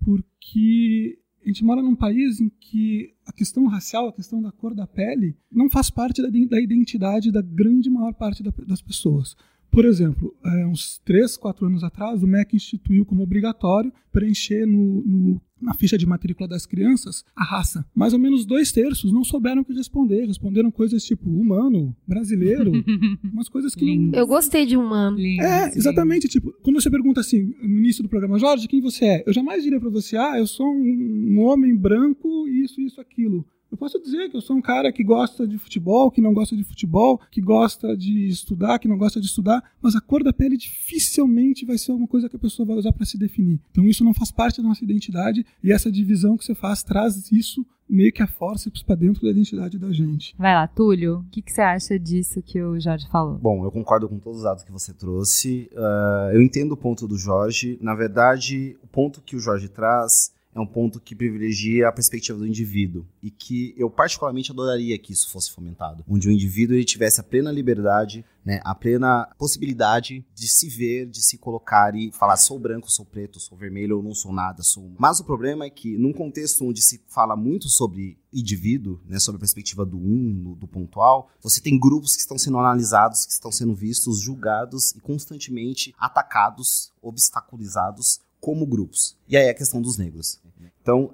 porque a gente mora num país em que a questão racial, a questão da cor da pele, não faz parte da, identidade da grande maior parte das pessoas. Por exemplo, é, uns 3, 4 anos atrás, o MEC instituiu como obrigatório preencher no, no, na ficha de matrícula das crianças a raça. Mais ou menos dois terços não souberam o que responder. Responderam coisas tipo humano, brasileiro, [LAUGHS] umas coisas que não... Eu gostei de humano. É, exatamente. Tipo, quando você pergunta assim, no início do programa, Jorge, quem você é? Eu jamais diria para você, ah, eu sou um, um homem branco, isso, isso, aquilo. Eu posso dizer que eu sou um cara que gosta de futebol, que não gosta de futebol, que gosta de estudar, que não gosta de estudar, mas a cor da pele dificilmente vai ser alguma coisa que a pessoa vai usar para se definir. Então isso não faz parte da nossa identidade e essa divisão que você faz traz isso meio que a força para dentro da identidade da gente. Vai lá, Túlio, o que, que, você acha disso que o Jorge falou? Bom, eu concordo com todos os dados que você trouxe. Uh, eu entendo o ponto do Jorge. Na verdade, o ponto que o Jorge traz é um ponto que privilegia a perspectiva do indivíduo e que eu particularmente adoraria que isso fosse fomentado, onde o indivíduo ele tivesse a plena liberdade, né, a plena possibilidade de se ver, de se colocar e falar sou branco, sou preto, sou vermelho ou não sou nada, sou. Mas o problema é que num contexto onde se fala muito sobre indivíduo, né, sobre a perspectiva do um, do pontual, você tem grupos que estão sendo analisados, que estão sendo vistos, julgados e constantemente atacados, obstaculizados como grupos. E aí é a questão dos negros. Então,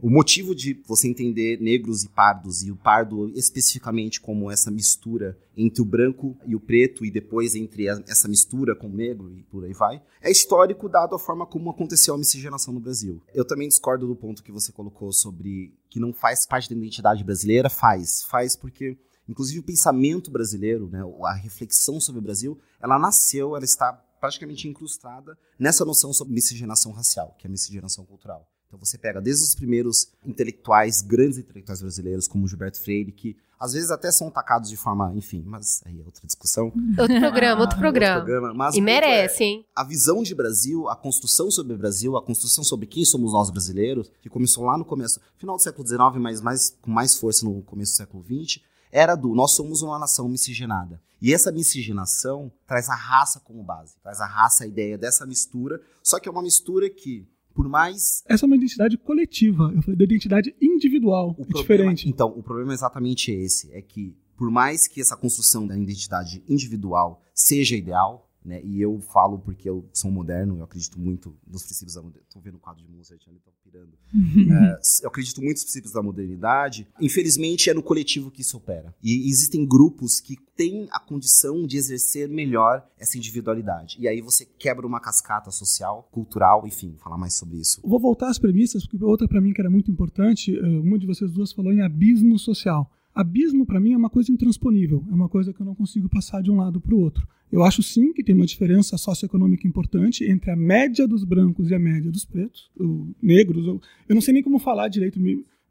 o motivo de você entender negros e pardos, e o pardo especificamente como essa mistura entre o branco e o preto, e depois entre a, essa mistura com o negro e por aí vai, é histórico dado a forma como aconteceu a miscigenação no Brasil. Eu também discordo do ponto que você colocou sobre que não faz parte da identidade brasileira. Faz. Faz porque Inclusive o pensamento brasileiro, né, a reflexão sobre o Brasil, ela nasceu, ela está praticamente incrustada nessa noção sobre miscigenação racial, que é a miscigenação cultural. Então você pega desde os primeiros intelectuais, grandes intelectuais brasileiros, como Gilberto Freire, que às vezes até são atacados de forma, enfim, mas aí é outra discussão. Outro programa, outro programa. Outro programa mas E ponto é, merece, hein? a visão de Brasil, a construção sobre o Brasil, a construção sobre quem somos nós brasileiros, que começou lá no começo, final do século XIX, mas mais, com mais força no começo do século XX, era do nós somos uma nação miscigenada. E essa miscigenação traz a raça como base, traz a raça, a ideia dessa mistura, só que é uma mistura que, por mais Essa é uma identidade coletiva. Eu falei da identidade individual. O é problema- diferente. Então, o problema é exatamente esse: é que, por mais que essa construção da identidade individual seja ideal, né, e eu falo porque eu sou moderno, eu acredito muito nos princípios da modernidade. Estou vendo o quadro de Mozart ali, tô pirando. É, eu acredito muito nos princípios da modernidade. Infelizmente, é no coletivo que isso opera. E existem grupos que têm a condição de exercer melhor essa individualidade. E aí você quebra uma cascata social, cultural, enfim, falar mais sobre isso. Vou voltar às premissas, porque outra para mim que era muito importante, eh, uma de vocês duas falou em abismo social. Abismo para mim é uma coisa intransponível, é uma coisa que eu não consigo passar de um lado para o outro. Eu acho sim que tem uma diferença socioeconômica importante entre a média dos brancos e a média dos pretos, ou negros, ou, eu não sei nem como falar direito,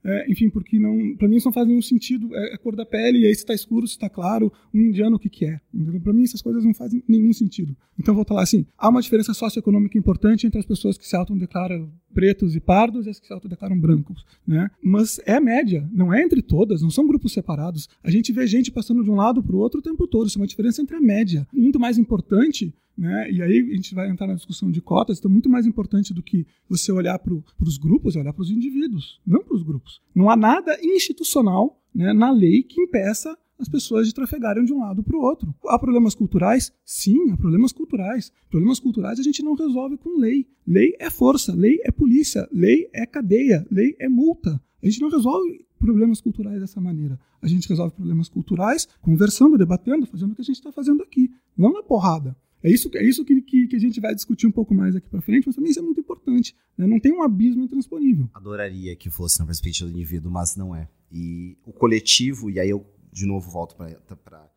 é, enfim, porque não, para mim isso não faz nenhum sentido. É a cor da pele, e aí se está escuro, se está claro, um indiano o que, que é. Para mim essas coisas não fazem nenhum sentido. Então vou falar assim: há uma diferença socioeconômica importante entre as pessoas que se autodeclaram pretos e pardos e as que se autodeclaram brancos, né? Mas é média, não é entre todas, não são grupos separados. A gente vê gente passando de um lado para o outro o tempo todo. Isso é uma diferença entre a média. Muito mais importante né? E aí a gente vai entrar na discussão de cotas, então muito mais importante do que você olhar para os grupos, é olhar para os indivíduos, não para os grupos. Não há nada institucional né, na lei que impeça as pessoas de trafegarem de um lado para o outro. Há problemas culturais? Sim, há problemas culturais. Problemas culturais a gente não resolve com lei. Lei é força, lei é polícia, lei é cadeia, lei é multa. A gente não resolve problemas culturais dessa maneira. A gente resolve problemas culturais conversando, debatendo, fazendo o que a gente está fazendo aqui, não na porrada. É isso, é isso que, que, que a gente vai discutir um pouco mais aqui para frente, mas também isso é muito importante. né? Não tem um abismo intransponível. Adoraria que fosse na perspectiva do indivíduo, mas não é. E o coletivo, e aí eu de novo volto para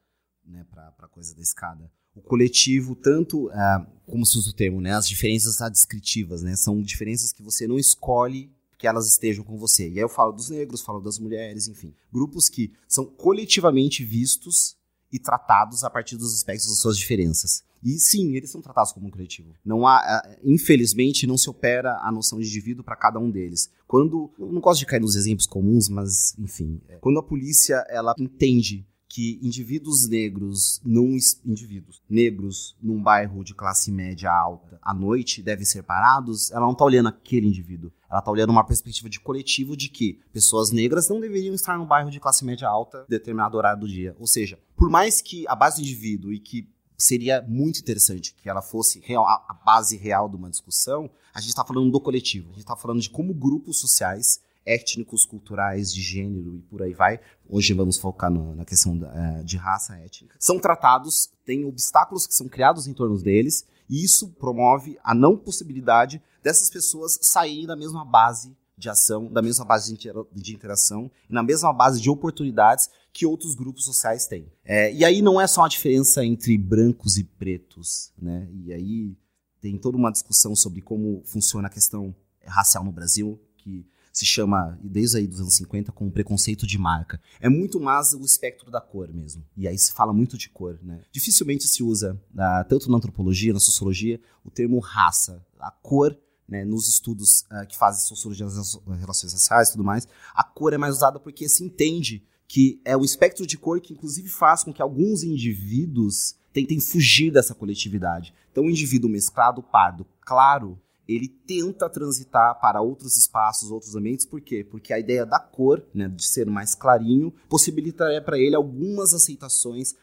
né, a coisa da escada. O coletivo, tanto, ah, como se usa o termo, né, as diferenças adscritivas, né, são diferenças que você não escolhe que elas estejam com você. E aí eu falo dos negros, falo das mulheres, enfim. Grupos que são coletivamente vistos e tratados a partir dos aspectos das suas diferenças. E sim, eles são tratados como um coletivo. Não há, infelizmente, não se opera a noção de indivíduo para cada um deles. Quando, eu não gosto de cair nos exemplos comuns, mas enfim, é, quando a polícia ela entende que indivíduos negros, não indivíduos negros num bairro de classe média alta à noite devem ser parados, ela não está olhando aquele indivíduo. Ela está olhando uma perspectiva de coletivo de que pessoas negras não deveriam estar no bairro de classe média alta em determinado horário do dia. Ou seja, por mais que a base do indivíduo e que seria muito interessante que ela fosse real, a base real de uma discussão, a gente está falando do coletivo. A gente está falando de como grupos sociais étnicos, culturais, de gênero e por aí vai. Hoje vamos focar no, na questão da, é, de raça étnica. São tratados, tem obstáculos que são criados em torno deles, e isso promove a não possibilidade dessas pessoas saírem da mesma base de ação, da mesma base de interação e na mesma base de oportunidades que outros grupos sociais têm. É, e aí não é só a diferença entre brancos e pretos, né? E aí tem toda uma discussão sobre como funciona a questão racial no Brasil, que se chama, desde aí dos anos 50, como preconceito de marca. É muito mais o espectro da cor mesmo. E aí se fala muito de cor, né? Dificilmente se usa, uh, tanto na antropologia, na sociologia, o termo raça. A cor, né, nos estudos uh, que fazem sociologia das relações raciais e tudo mais, a cor é mais usada porque se entende que é o espectro de cor que inclusive faz com que alguns indivíduos tentem fugir dessa coletividade. Então o indivíduo mesclado, pardo, claro, ele tenta transitar para outros espaços, outros ambientes, por quê? Porque a ideia da cor, né, de ser mais clarinho, possibilitaria para ele algumas aceitações,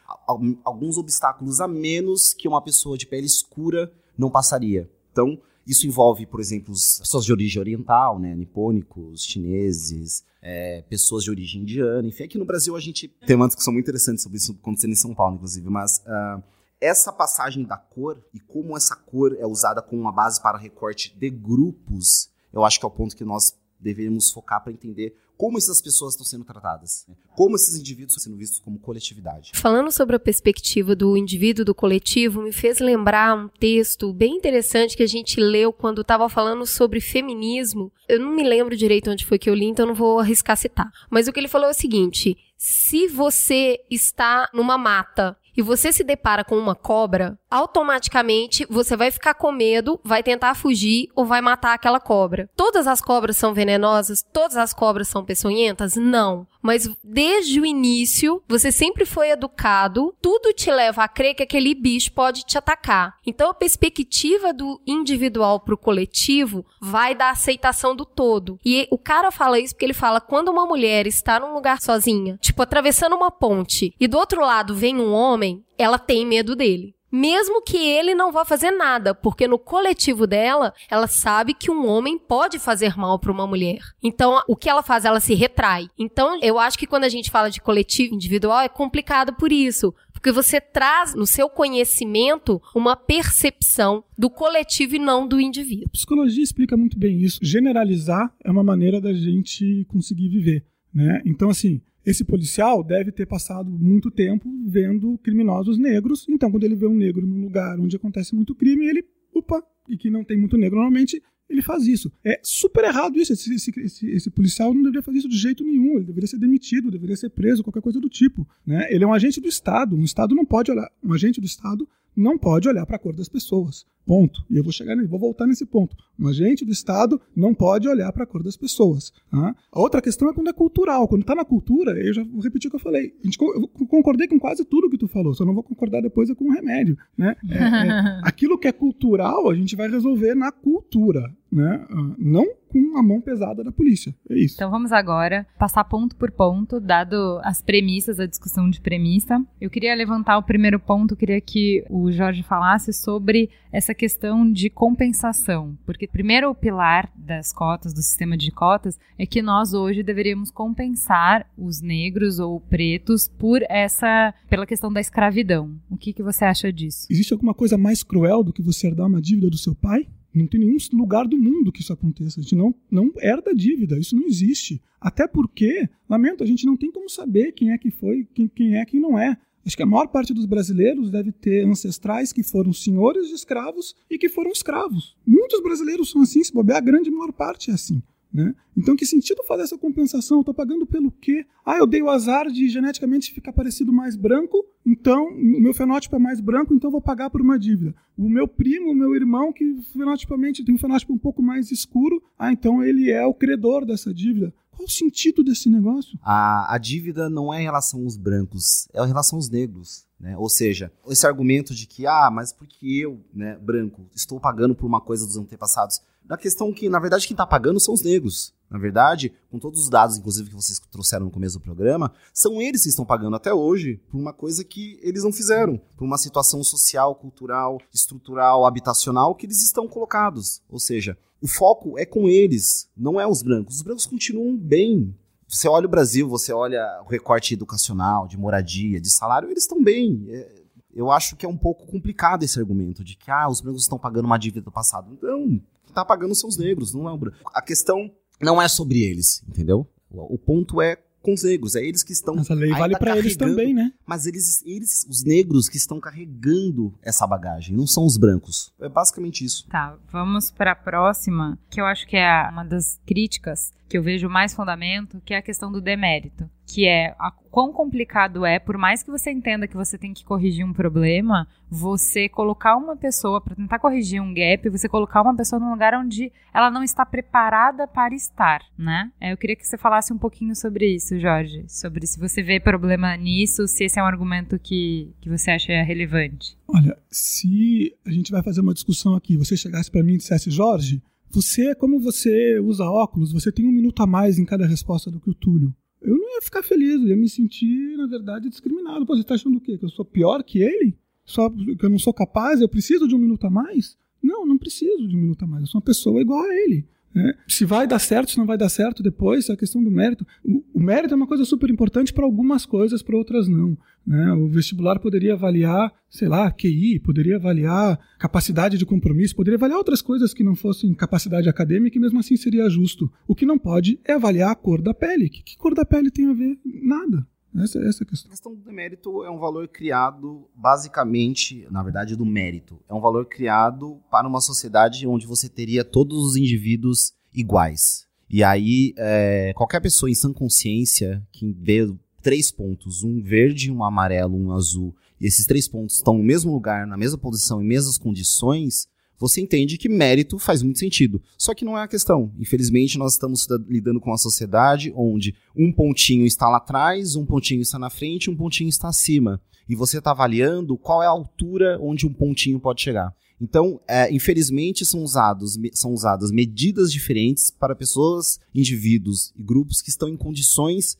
alguns obstáculos a menos que uma pessoa de pele escura não passaria. Então, isso envolve, por exemplo, as pessoas de origem oriental, né, nipônicos, chineses, é, pessoas de origem indiana, enfim. Aqui no Brasil a gente tem uma discussão muito interessante sobre isso acontecendo em São Paulo, inclusive, mas... Uh, essa passagem da cor e como essa cor é usada como uma base para recorte de grupos, eu acho que é o ponto que nós deveríamos focar para entender como essas pessoas estão sendo tratadas, né? como esses indivíduos estão sendo vistos como coletividade. Falando sobre a perspectiva do indivíduo do coletivo, me fez lembrar um texto bem interessante que a gente leu quando estava falando sobre feminismo. Eu não me lembro direito onde foi que eu li, então não vou arriscar citar. Mas o que ele falou é o seguinte: se você está numa mata e você se depara com uma cobra, automaticamente você vai ficar com medo, vai tentar fugir ou vai matar aquela cobra. Todas as cobras são venenosas? Todas as cobras são peçonhentas? Não. Mas desde o início, você sempre foi educado, tudo te leva a crer que aquele bicho pode te atacar. Então a perspectiva do individual pro coletivo vai da aceitação do todo. E o cara fala isso porque ele fala quando uma mulher está num lugar sozinha, tipo atravessando uma ponte, e do outro lado vem um homem, ela tem medo dele. Mesmo que ele não vá fazer nada, porque no coletivo dela, ela sabe que um homem pode fazer mal para uma mulher. Então, o que ela faz? Ela se retrai. Então, eu acho que quando a gente fala de coletivo individual, é complicado por isso. Porque você traz no seu conhecimento uma percepção do coletivo e não do indivíduo. A psicologia explica muito bem isso. Generalizar é uma maneira da gente conseguir viver. Né? Então, assim, esse policial deve ter passado muito tempo vendo criminosos negros. Então, quando ele vê um negro num lugar onde acontece muito crime, ele, opa, e que não tem muito negro normalmente, ele faz isso. É super errado isso. Esse, esse, esse, esse, policial não deveria fazer isso de jeito nenhum. Ele deveria ser demitido, deveria ser preso, qualquer coisa do tipo. Né? Ele é um agente do Estado. Um Estado não pode olhar. Um agente do Estado não pode olhar para a cor das pessoas. Ponto. E eu vou chegar, vou voltar nesse ponto. Um agente do Estado não pode olhar para a cor das pessoas. Tá? A outra questão é quando é cultural. Quando está na cultura, eu já vou repetir o que eu falei. A gente, eu concordei com quase tudo que tu falou, só não vou concordar depois é com o remédio. Né? É, é, [LAUGHS] aquilo que é cultural, a gente vai resolver na cultura. Né? Não com a mão pesada da polícia. É isso. Então vamos agora passar ponto por ponto, dado as premissas, a discussão de premissa. Eu queria levantar o primeiro ponto, queria que o Jorge falasse sobre essa questão de compensação, porque primeiro o pilar das cotas, do sistema de cotas, é que nós hoje deveríamos compensar os negros ou pretos por essa, pela questão da escravidão. O que, que você acha disso? Existe alguma coisa mais cruel do que você herdar uma dívida do seu pai? Não tem nenhum lugar do mundo que isso aconteça. A gente não, não herda dívida, isso não existe. Até porque, lamento, a gente não tem como saber quem é que foi, quem, quem é quem não é. Acho que a maior parte dos brasileiros deve ter ancestrais que foram senhores de escravos e que foram escravos. Muitos brasileiros são assim, se bobear, a grande maior parte é assim. Né? Então, que sentido fazer essa compensação? Estou pagando pelo quê? Ah, eu dei o azar de geneticamente ficar parecido mais branco, então o meu fenótipo é mais branco, então vou pagar por uma dívida. O meu primo, o meu irmão, que fenotipamente tem um fenótipo um pouco mais escuro, ah, então ele é o credor dessa dívida. Qual o sentido desse negócio? A, a dívida não é em relação aos brancos, é em relação aos negros. Né? Ou seja, esse argumento de que, ah, mas porque eu, né, branco, estou pagando por uma coisa dos antepassados, da questão que, na verdade, quem está pagando são os negros. Na verdade, com todos os dados, inclusive, que vocês trouxeram no começo do programa, são eles que estão pagando até hoje por uma coisa que eles não fizeram, por uma situação social, cultural, estrutural, habitacional que eles estão colocados. Ou seja, o foco é com eles, não é os brancos. Os brancos continuam bem. Você olha o Brasil, você olha o recorte educacional, de moradia, de salário, eles estão bem. É, eu acho que é um pouco complicado esse argumento de que ah, os brancos estão pagando uma dívida do passado. Não, quem está pagando são os negros, não é o branco. A questão não é sobre eles, entendeu? O ponto é com os negros, é eles que estão. Mas a lei vale para eles também, né? Mas eles, eles, os negros, que estão carregando essa bagagem, não são os brancos. É basicamente isso. Tá, vamos para a próxima, que eu acho que é uma das críticas que eu vejo mais fundamento, que é a questão do demérito, que é a, quão complicado é, por mais que você entenda que você tem que corrigir um problema, você colocar uma pessoa para tentar corrigir um gap, você colocar uma pessoa num lugar onde ela não está preparada para estar, né? É, eu queria que você falasse um pouquinho sobre isso, Jorge, sobre se você vê problema nisso, se esse é um argumento que, que você acha relevante. Olha, se a gente vai fazer uma discussão aqui, você chegasse para mim e dissesse, Jorge, você, como você usa óculos, você tem um minuto a mais em cada resposta do que o Túlio. Eu não ia ficar feliz, eu ia me sentir, na verdade, discriminado. Pô, você tá achando o quê? Que eu sou pior que ele? Só que eu não sou capaz? Eu preciso de um minuto a mais? Não, não preciso de um minuto a mais. Eu sou uma pessoa igual a ele. Né? Se vai dar certo, se não vai dar certo depois, é a questão do mérito. O, mérito é uma coisa super importante para algumas coisas, para outras não. Né? O vestibular poderia avaliar, sei lá, QI, poderia avaliar capacidade de compromisso, poderia avaliar outras coisas que não fossem capacidade acadêmica e mesmo assim seria justo. O que não pode é avaliar a cor da pele. Que, que cor da pele tem a ver? Nada. Essa, essa é questão. A questão do mérito é um valor criado basicamente, na verdade, do mérito. É um valor criado para uma sociedade onde você teria todos os indivíduos iguais. E aí, é, qualquer pessoa em sã consciência que vê três pontos, um verde, um amarelo, um azul, e esses três pontos estão no mesmo lugar, na mesma posição, em mesmas condições, você entende que mérito faz muito sentido. Só que não é a questão. Infelizmente, nós estamos lidando com uma sociedade onde um pontinho está lá atrás, um pontinho está na frente, um pontinho está acima. E você está avaliando qual é a altura onde um pontinho pode chegar. Então, é, infelizmente, são, usados, são usadas medidas diferentes para pessoas, indivíduos e grupos que estão em condições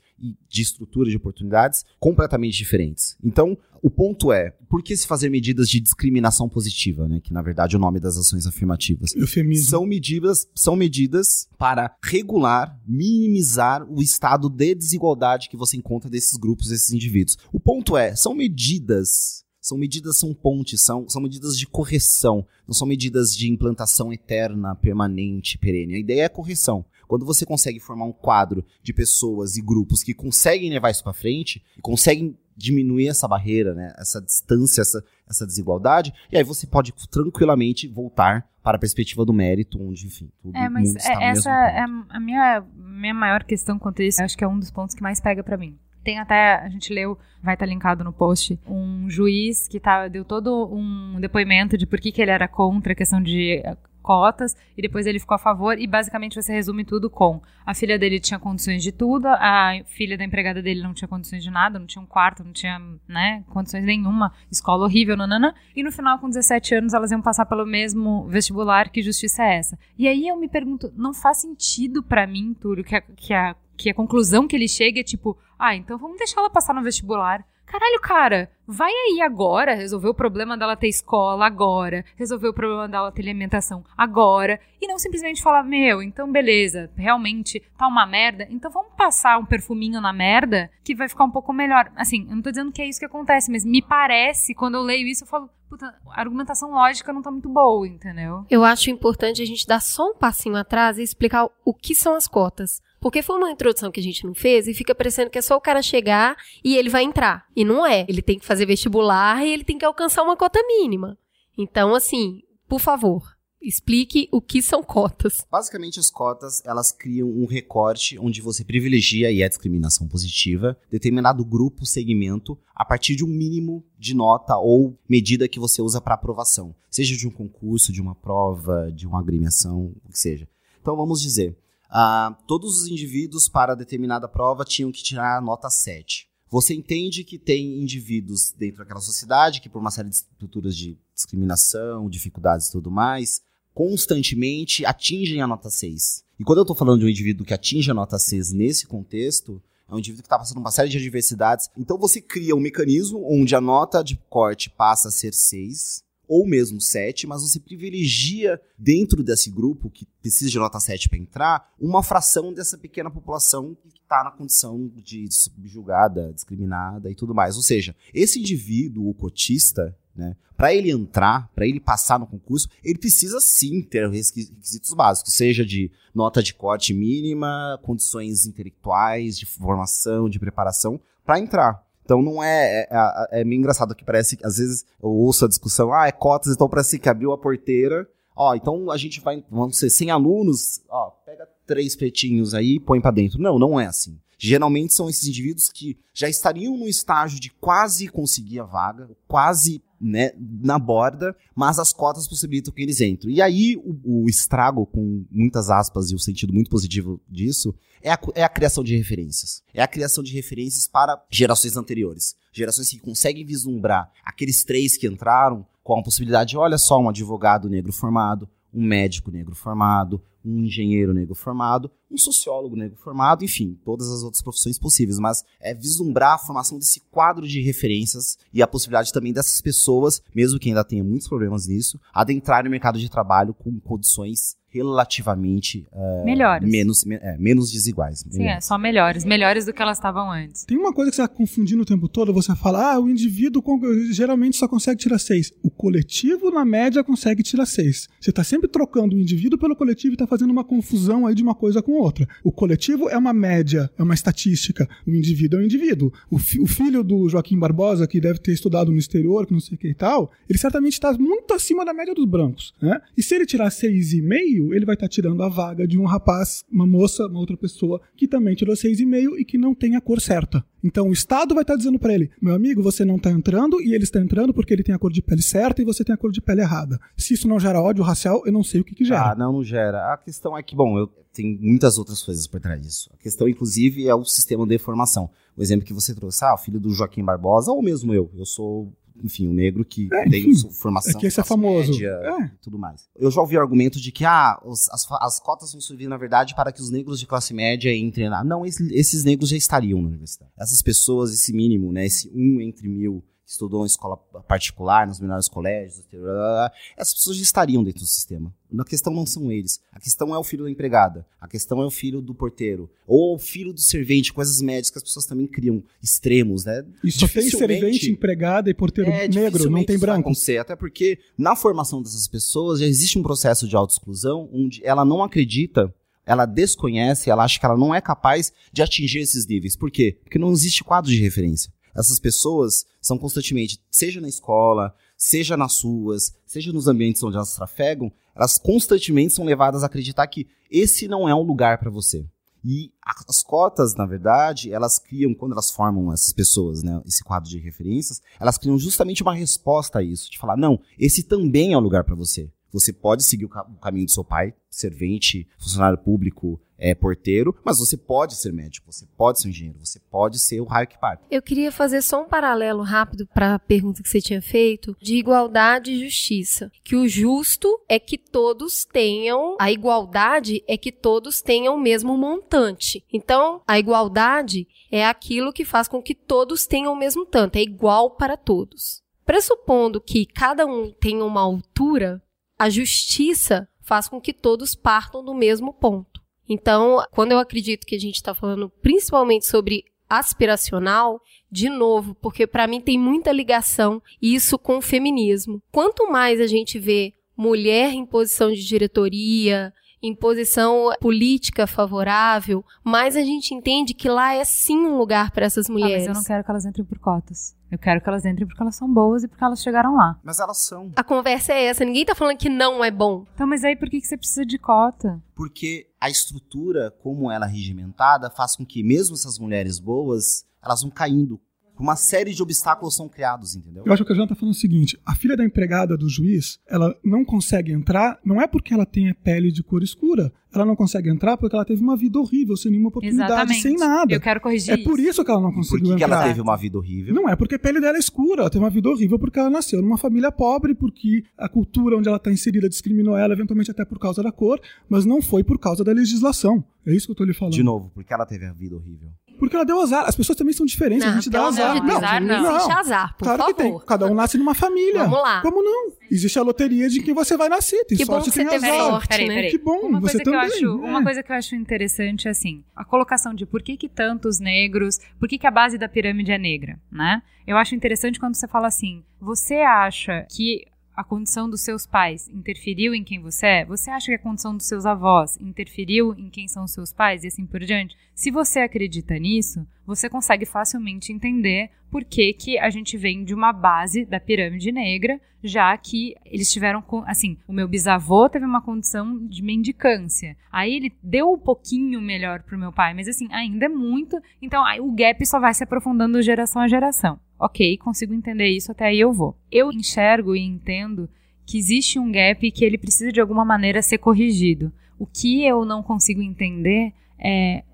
de estrutura de oportunidades completamente diferentes. Então, o ponto é, por que se fazer medidas de discriminação positiva, né? Que na verdade é o nome das ações afirmativas. Eufemismo. São medidas, são medidas para regular, minimizar o estado de desigualdade que você encontra desses grupos, desses indivíduos. O ponto é, são medidas são medidas, são pontes, são, são medidas de correção, não são medidas de implantação eterna, permanente, perene. A ideia é correção. Quando você consegue formar um quadro de pessoas e grupos que conseguem levar isso para frente, conseguem diminuir essa barreira, né, essa distância, essa, essa desigualdade, e aí você pode tranquilamente voltar para a perspectiva do mérito, onde, enfim, tudo É, mas é, essa é a minha, minha maior questão quanto a isso. Eu acho que é um dos pontos que mais pega para mim. Tem até, a gente leu, vai estar linkado no post, um juiz que tá, deu todo um depoimento de por que, que ele era contra a questão de cotas e depois ele ficou a favor e basicamente você resume tudo com a filha dele tinha condições de tudo, a filha da empregada dele não tinha condições de nada, não tinha um quarto, não tinha, né, condições nenhuma, escola horrível, nanana, e no final com 17 anos elas iam passar pelo mesmo vestibular, que justiça é essa? E aí eu me pergunto, não faz sentido para mim, Túlio, que a, que a que a conclusão que ele chega é tipo, ah, então vamos deixar ela passar no vestibular. Caralho, cara, vai aí agora resolver o problema dela ter escola agora, resolver o problema dela ter alimentação agora, e não simplesmente falar, meu, então beleza, realmente tá uma merda, então vamos passar um perfuminho na merda que vai ficar um pouco melhor. Assim, eu não tô dizendo que é isso que acontece, mas me parece, quando eu leio isso, eu falo, puta, a argumentação lógica não tá muito boa, entendeu? Eu acho importante a gente dar só um passinho atrás e explicar o que são as cotas. Porque foi uma introdução que a gente não fez e fica parecendo que é só o cara chegar e ele vai entrar. E não é. Ele tem que fazer vestibular e ele tem que alcançar uma cota mínima. Então, assim, por favor, explique o que são cotas. Basicamente, as cotas, elas criam um recorte onde você privilegia, e é discriminação positiva, determinado grupo, segmento, a partir de um mínimo de nota ou medida que você usa para aprovação. Seja de um concurso, de uma prova, de uma agremiação, o que seja. Então, vamos dizer, uh, todos os indivíduos para determinada prova tinham que tirar nota 7. Você entende que tem indivíduos dentro daquela sociedade que, por uma série de estruturas de discriminação, dificuldades e tudo mais, constantemente atingem a nota 6. E quando eu estou falando de um indivíduo que atinge a nota 6 nesse contexto, é um indivíduo que está passando uma série de adversidades. Então você cria um mecanismo onde a nota de corte passa a ser 6, ou mesmo 7, mas você privilegia dentro desse grupo que precisa de nota 7 para entrar, uma fração dessa pequena população que está na condição de subjugada, discriminada e tudo mais. Ou seja, esse indivíduo, o cotista, né, para ele entrar, para ele passar no concurso, ele precisa sim ter requisitos básicos, seja de nota de corte mínima, condições intelectuais, de formação, de preparação, para entrar. Então não é, é. É, é meio engraçado que parece que às vezes eu ouço a discussão, ah, é cotas, então parece que abriu a porteira. Ó, então a gente vai. Vamos ser 100 alunos, ó, pega três pretinhos aí e põe para dentro. Não, não é assim. Geralmente são esses indivíduos que já estariam no estágio de quase conseguir a vaga, quase né, na borda, mas as cotas possibilitam que eles entrem. E aí o, o estrago, com muitas aspas e o sentido muito positivo disso, é a, é a criação de referências. É a criação de referências para gerações anteriores. Gerações que conseguem vislumbrar aqueles três que entraram com a possibilidade de, olha só, um advogado negro formado, um médico negro formado, um engenheiro negro formado, um sociólogo negro formado, enfim, todas as outras profissões possíveis, mas é vislumbrar a formação desse quadro de referências e a possibilidade também dessas pessoas, mesmo que ainda tenha muitos problemas nisso, adentrarem no mercado de trabalho com condições relativamente é, Melhores. menos, me- é, menos desiguais. Sim, é, só melhores. Melhores do que elas estavam antes. Tem uma coisa que você está confundindo o tempo todo, você fala, ah, o indivíduo geralmente só consegue tirar seis. O coletivo, na média, consegue tirar seis. Você está sempre trocando o indivíduo pelo coletivo e está fazendo uma confusão aí de uma coisa com outra. O coletivo é uma média, é uma estatística. O indivíduo é um indivíduo. O, fi- o filho do Joaquim Barbosa, que deve ter estudado no exterior, que não sei o que e tal, ele certamente está muito acima da média dos brancos. Né? E se ele tirar seis e meio, ele vai estar tirando a vaga de um rapaz, uma moça, uma outra pessoa que também tirou seis e meio e que não tem a cor certa. Então o Estado vai estar dizendo para ele, meu amigo, você não está entrando e ele está entrando porque ele tem a cor de pele certa e você tem a cor de pele errada. Se isso não gera ódio racial, eu não sei o que, que gera. Ah, não, não gera. A questão é que, bom, eu tem muitas outras coisas por trás disso. A questão, inclusive, é o sistema de formação. O exemplo que você trouxe, ah, o filho do Joaquim Barbosa, ou mesmo eu. Eu sou, enfim, um negro que É, tem enfim, su- [LAUGHS] formação. é que esse é famoso. média É. e tudo mais. Eu já ouvi o argumento de que, ah, os- as, as cotas vão subir, na verdade, para que os negros de classe média entrem na. Não, esse- esses negros já estariam na universidade. Essas pessoas, esse mínimo, né, esse um entre mil estudou em escola particular, nos melhores colégios, essas pessoas já estariam dentro do sistema. A questão não são eles. A questão é o filho da empregada. A questão é o filho do porteiro. Ou o filho do servente, coisas médias que as pessoas também criam extremos, né? E só tem servente, empregada e porteiro É, negro, não tem isso branco. acontecer, até porque na formação dessas pessoas já existe um processo de autoexclusão onde ela não acredita, ela desconhece, ela acha que ela não é capaz de atingir esses níveis. Por quê? Porque não existe quadro de referência. Essas pessoas são constantemente, seja na escola, seja nas ruas, seja nos ambientes onde elas trafegam, elas constantemente são levadas a acreditar que esse não é um lugar para você. E as cotas, na verdade, elas criam, quando elas formam essas pessoas, né, esse quadro de referências, elas criam justamente uma resposta a isso, de falar, não, esse também é o lugar para você. Você pode seguir o, ca- o caminho do seu pai, servente, funcionário público, é, porteiro, mas você pode ser médico, você pode ser engenheiro, você pode ser o raio que parte. Eu queria fazer só um paralelo rápido para a pergunta que você tinha feito de igualdade e justiça. Que o justo é que todos tenham, a igualdade é que todos tenham o mesmo montante. Então, a igualdade é aquilo que faz com que todos tenham o mesmo tanto, é igual para todos. Pressupondo que cada um tenha uma altura, a justiça faz com que todos partam do mesmo ponto. Então, quando eu acredito que a gente está falando principalmente sobre aspiracional, de novo, porque para mim tem muita ligação isso com o feminismo. Quanto mais a gente vê mulher em posição de diretoria, em posição política favorável, mais a gente entende que lá é sim um lugar para essas Ah, mulheres. mas eu não quero que elas entrem por cotas. Eu quero que elas entrem porque elas são boas e porque elas chegaram lá. Mas elas são. A conversa é essa, ninguém tá falando que não é bom. Então, mas aí por que, que você precisa de cota? Porque a estrutura, como ela é regimentada, faz com que mesmo essas mulheres boas, elas vão caindo. Uma série de obstáculos são criados, entendeu? Eu acho que a Jana tá falando o seguinte: a filha da empregada do juiz, ela não consegue entrar, não é porque ela tem a pele de cor escura. Ela não consegue entrar porque ela teve uma vida horrível, sem nenhuma oportunidade, Exatamente. sem nada. Eu quero corrigir É por isso que ela não Por conseguiu que, que entrar. ela teve uma vida horrível? Não é porque a pele dela é escura, ela teve uma vida horrível porque ela nasceu numa família pobre, porque a cultura onde ela está inserida discriminou ela, eventualmente até por causa da cor, mas não foi por causa da legislação. É isso que eu tô lhe falando. De novo, porque ela teve a vida horrível. Porque ela deu azar. As pessoas também são diferentes, a gente dá azar. de Deus, Azar, não, não. existe azar, por claro favor. que tem. Cada um nasce numa família. Vamos lá. Como não? Existe a loteria de quem você vai nascer. Tem Que bom sorte que e tem você azar. sorte, Peraí, né? peraí. Que bom, uma você coisa que eu também, acho, é. Uma coisa que eu acho interessante é assim, a colocação de por que, que tantos negros, por que, que a base da pirâmide é negra, né? Eu acho interessante quando você fala assim, você acha que a condição dos seus pais interferiu em quem você é? Você acha que a condição dos seus avós interferiu em quem são os seus pais e assim por diante? Se você acredita nisso, você consegue facilmente entender por que, que a gente vem de uma base da pirâmide negra, já que eles tiveram, assim, o meu bisavô teve uma condição de mendicância. Aí ele deu um pouquinho melhor pro meu pai, mas assim, ainda é muito. Então o gap só vai se aprofundando geração a geração. Ok, consigo entender isso, até aí eu vou. Eu enxergo e entendo que existe um gap e que ele precisa de alguma maneira ser corrigido. O que eu não consigo entender é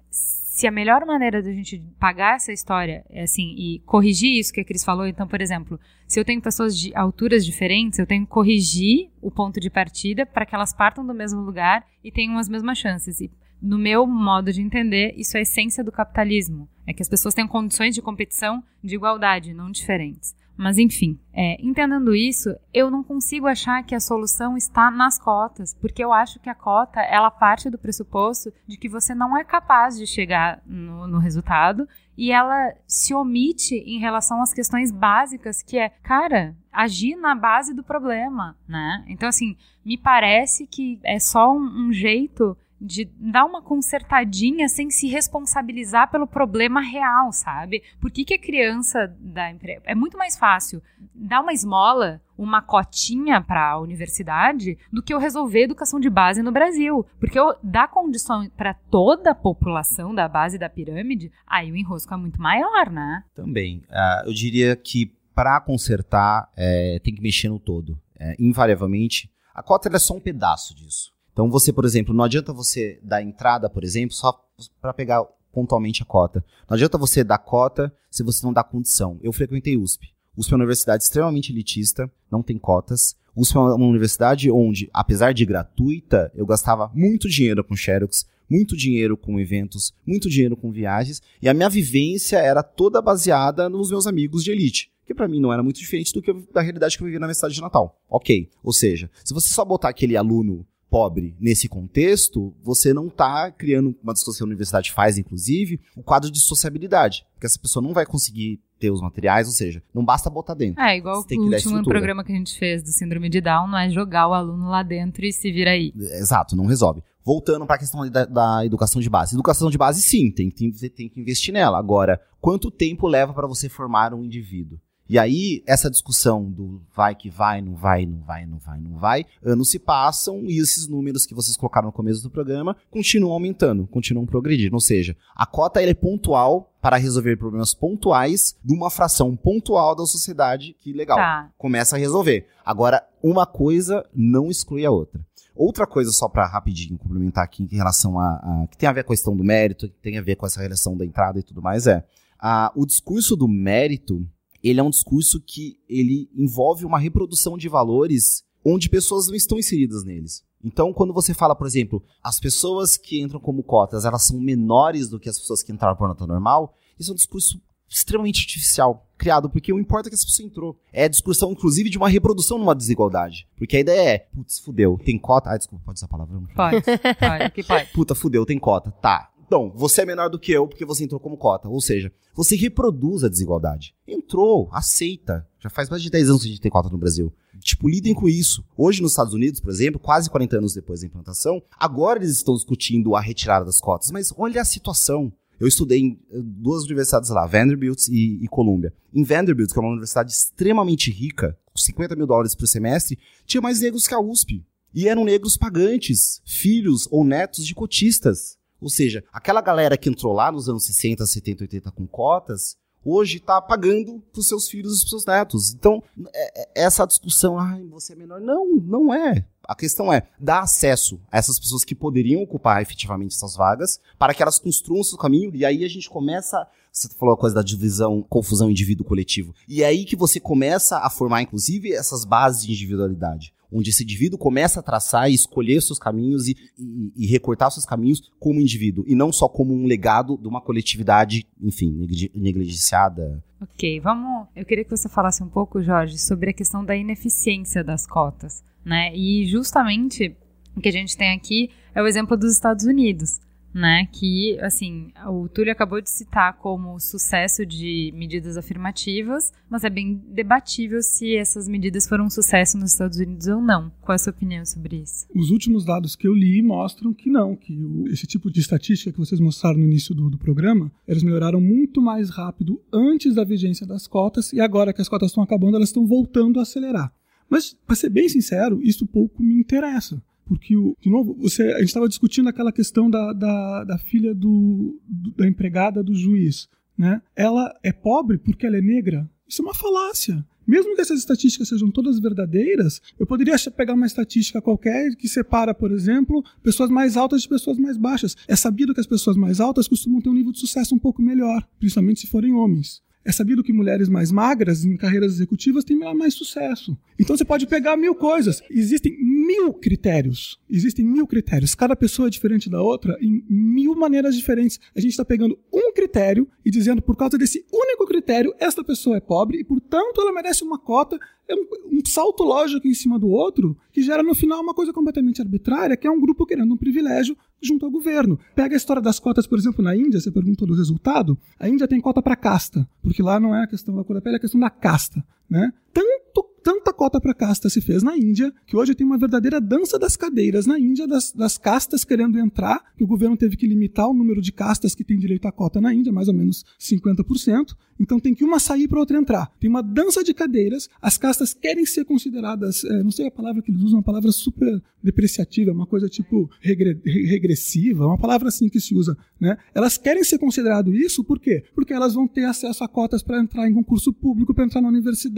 se a melhor maneira da gente pagar essa história é assim e corrigir isso que a Cris falou, então, por exemplo, se eu tenho pessoas de alturas diferentes, eu tenho que corrigir o ponto de partida para que elas partam do mesmo lugar e tenham as mesmas chances. E no meu modo de entender, isso é a essência do capitalismo. É que as pessoas tenham condições de competição de igualdade, não diferentes. Mas enfim, é, entendendo isso, eu não consigo achar que a solução está nas cotas, porque eu acho que a cota ela parte do pressuposto de que você não é capaz de chegar no, no resultado e ela se omite em relação às questões básicas, que é, cara, agir na base do problema, né? Então assim, me parece que é só um, um jeito de dar uma consertadinha sem se responsabilizar pelo problema real, sabe? Por que, que a criança da empresa. É muito mais fácil dar uma esmola, uma cotinha para a universidade, do que eu resolver educação de base no Brasil. Porque eu dar condição para toda a população da base da pirâmide, aí o enrosco é muito maior, né? Também. Uh, eu diria que para consertar, é, tem que mexer no todo. É, invariavelmente, a cota é só um pedaço disso. Então você, por exemplo, não adianta você dar entrada, por exemplo, só para pegar pontualmente a cota. Não adianta você dar cota se você não dá condição. Eu frequentei USP. USP é uma universidade extremamente elitista, não tem cotas. USP é uma universidade onde, apesar de gratuita, eu gastava muito dinheiro com Xerox, muito dinheiro com eventos, muito dinheiro com viagens, e a minha vivência era toda baseada nos meus amigos de elite que para mim não era muito diferente do que da realidade que eu vivia na minha cidade de Natal. Ok. Ou seja, se você só botar aquele aluno pobre nesse contexto, você não está criando, uma discussão que a universidade faz, inclusive, o um quadro de sociabilidade. Porque essa pessoa não vai conseguir ter os materiais, ou seja, não basta botar dentro. É, igual o último programa que a gente fez do Síndrome de Down, não é jogar o aluno lá dentro e se vira aí. Exato, não resolve. Voltando para a questão da, da, educação de base. Educação de base, sim, tem, tem, tem que investir nela. Agora, quanto tempo leva para você formar um indivíduo? E aí, essa discussão do vai que vai, não vai, não vai, não vai, não vai, anos se passam e esses números que vocês colocaram no começo do programa continuam aumentando, continuam progredindo. Ou seja, a cota é pontual para resolver problemas pontuais de uma fração pontual da sociedade que, legal, tá. começa a resolver. Agora, uma coisa não exclui a outra. Outra coisa, só para rapidinho complementar aqui em relação a, a, que tem a ver com a questão do mérito, que tem a ver com essa relação da entrada e tudo mais, é a, o discurso do mérito ele é um discurso que ele envolve uma reprodução de valores onde pessoas não estão inseridas neles. Então, quando você fala, por exemplo, as pessoas que entram como cotas, elas são menores do que as pessoas que entraram por nota normal, isso é um discurso extremamente artificial, criado, porque o importa é que essa pessoa entrou. É a discussão, inclusive, de uma reprodução numa desigualdade. Porque a ideia é, putz, fudeu, tem cota. Ah, desculpa, pode usar a palavra? Pode, pode, que pode. Puta, fudeu, tem cota. Tá, então, você é menor do que eu porque você entrou como cota. Ou seja, você reproduz a desigualdade. Entrou, aceita. Já faz mais de 10 anos que a gente tem cota no Brasil. Tipo, lidem com isso. Hoje, nos Estados Unidos, por exemplo, quase 40 anos depois da implantação, agora eles estão discutindo a retirada das cotas. Mas olha a situação. Eu estudei em eh, duas universidades lá, Vanderbilt e, e Columbia. Em Vanderbilt, que é uma universidade extremamente rica, com 50 mil dólares por semestre, tinha mais negros que a USP. E eram negros pagantes, filhos ou netos de cotistas. Ou seja, aquela galera que entrou lá nos anos 60, 70, 80 com cotas, hoje está pagando para os seus filhos e os seus netos. Então, é, é, essa discussão, ai, você é menor. Não, não é. A questão é dar acesso a essas pessoas que poderiam ocupar efetivamente essas vagas para que elas construam seu caminho e aí a gente começa. Você falou a coisa da divisão, confusão indivíduo-coletivo. E é aí que você começa a formar, inclusive, essas bases de individualidade onde esse indivíduo começa a traçar e escolher seus caminhos e, e, e, recortar seus caminhos como indivíduo, e não só como um legado de uma coletividade, enfim, negligenciada. Ok, vamos. Eu queria que você falasse um pouco, Jorge, sobre a questão da ineficiência das cotas, né? E justamente o que a gente tem aqui é o exemplo dos Estados Unidos né? Que, assim, o Túlio acabou de citar como sucesso de medidas afirmativas, mas é bem debatível se essas medidas foram um sucesso nos Estados Unidos ou não. Qual é a sua opinião sobre isso? Os últimos dados que eu li mostram que não, que o, esse tipo de estatística que vocês mostraram no início do, do programa, eles melhoraram muito mais rápido antes da vigência das cotas e agora que as cotas estão acabando, elas estão voltando a acelerar. Mas, para ser bem sincero, isso pouco me interessa. Porque, o, de novo, você, a gente estava discutindo aquela questão da, da, da filha do, do, da empregada do juiz. Né? Ela é pobre porque ela é negra? Isso é uma falácia. Mesmo que essas estatísticas sejam todas verdadeiras, eu poderia pegar uma estatística qualquer que separa, por exemplo, pessoas mais altas de pessoas mais baixas. É sabido que as pessoas mais altas costumam ter um nível de sucesso um pouco melhor, principalmente se forem homens. É sabido que mulheres mais magras em carreiras executivas têm mais sucesso. Então você pode pegar mil coisas. Existem mil critérios. Existem mil critérios. Cada pessoa é diferente da outra em mil maneiras diferentes. A gente está pegando um critério e dizendo, por causa desse único critério, esta pessoa é pobre e, portanto, ela merece uma cota. É um, um salto lógico em cima do outro que gera no final uma coisa completamente arbitrária, que é um grupo querendo um privilégio junto ao governo. Pega a história das cotas, por exemplo, na Índia, você perguntou do resultado. A Índia tem cota para casta, porque lá não é a questão da cor da pele, é a questão da casta. Né? Tanto tanta cota para casta se fez na Índia que hoje tem uma verdadeira dança das cadeiras na Índia, das, das castas querendo entrar, que o governo teve que limitar o número de castas que tem direito à cota na Índia, mais ou menos 50%. Então tem que uma sair para outra entrar. Tem uma dança de cadeiras, as castas querem ser consideradas, é, não sei a palavra que eles usam, uma palavra super depreciativa, uma coisa tipo regre, regressiva, uma palavra assim que se usa. Né? Elas querem ser considerado isso por quê? Porque elas vão ter acesso a cotas para entrar em concurso público, para entrar na universidade,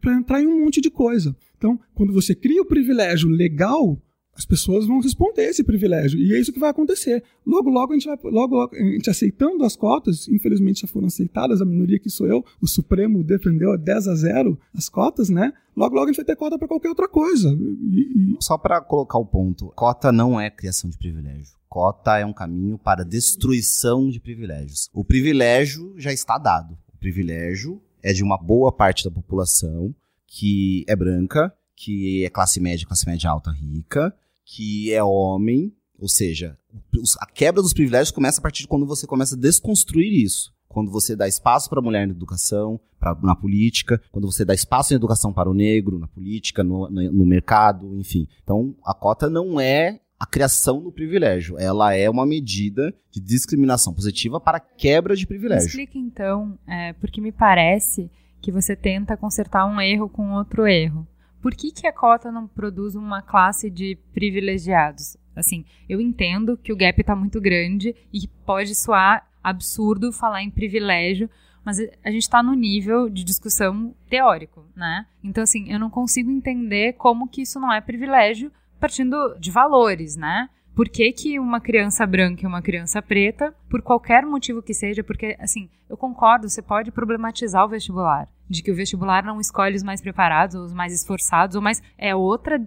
para entrar em um monte de coisa. Então, quando você cria o privilégio legal, as pessoas vão responder esse privilégio. E é isso que vai acontecer. Logo, logo, a gente vai, logo, logo, a gente aceitando as cotas, infelizmente já foram aceitadas, a minoria que sou eu, o Supremo defendeu a 10 a 0 as cotas, né? Logo, logo a gente vai ter cota para qualquer outra coisa. E, e... Só para colocar o ponto, cota não é criação de privilégio. Cota é um caminho para destruição de privilégios. O privilégio já está dado. O privilégio é de uma boa parte da população que é branca, que é classe média, classe média alta, rica, que é homem, ou seja, a quebra dos privilégios começa a partir de quando você começa a desconstruir isso. Quando você dá espaço para a mulher na educação, pra, na política, quando você dá espaço na educação para o negro, na política, no, no, no mercado, enfim. Então, a cota não é a criação do privilégio. Ela é uma medida de discriminação positiva para quebra de privilégio. Explica então, é, porque me parece que você tenta consertar um erro com outro erro por que, que a cota não produz uma classe de privilegiados? Assim, eu entendo que o gap está muito grande e pode soar absurdo falar em privilégio, mas a gente está no nível de discussão teórico, né? Então, assim, eu não consigo entender como que isso não é privilégio partindo de valores, né? Por que, que uma criança branca e uma criança preta, por qualquer motivo que seja, porque, assim, eu concordo, você pode problematizar o vestibular, de que o vestibular não escolhe os mais preparados, os mais esforçados, ou. É outra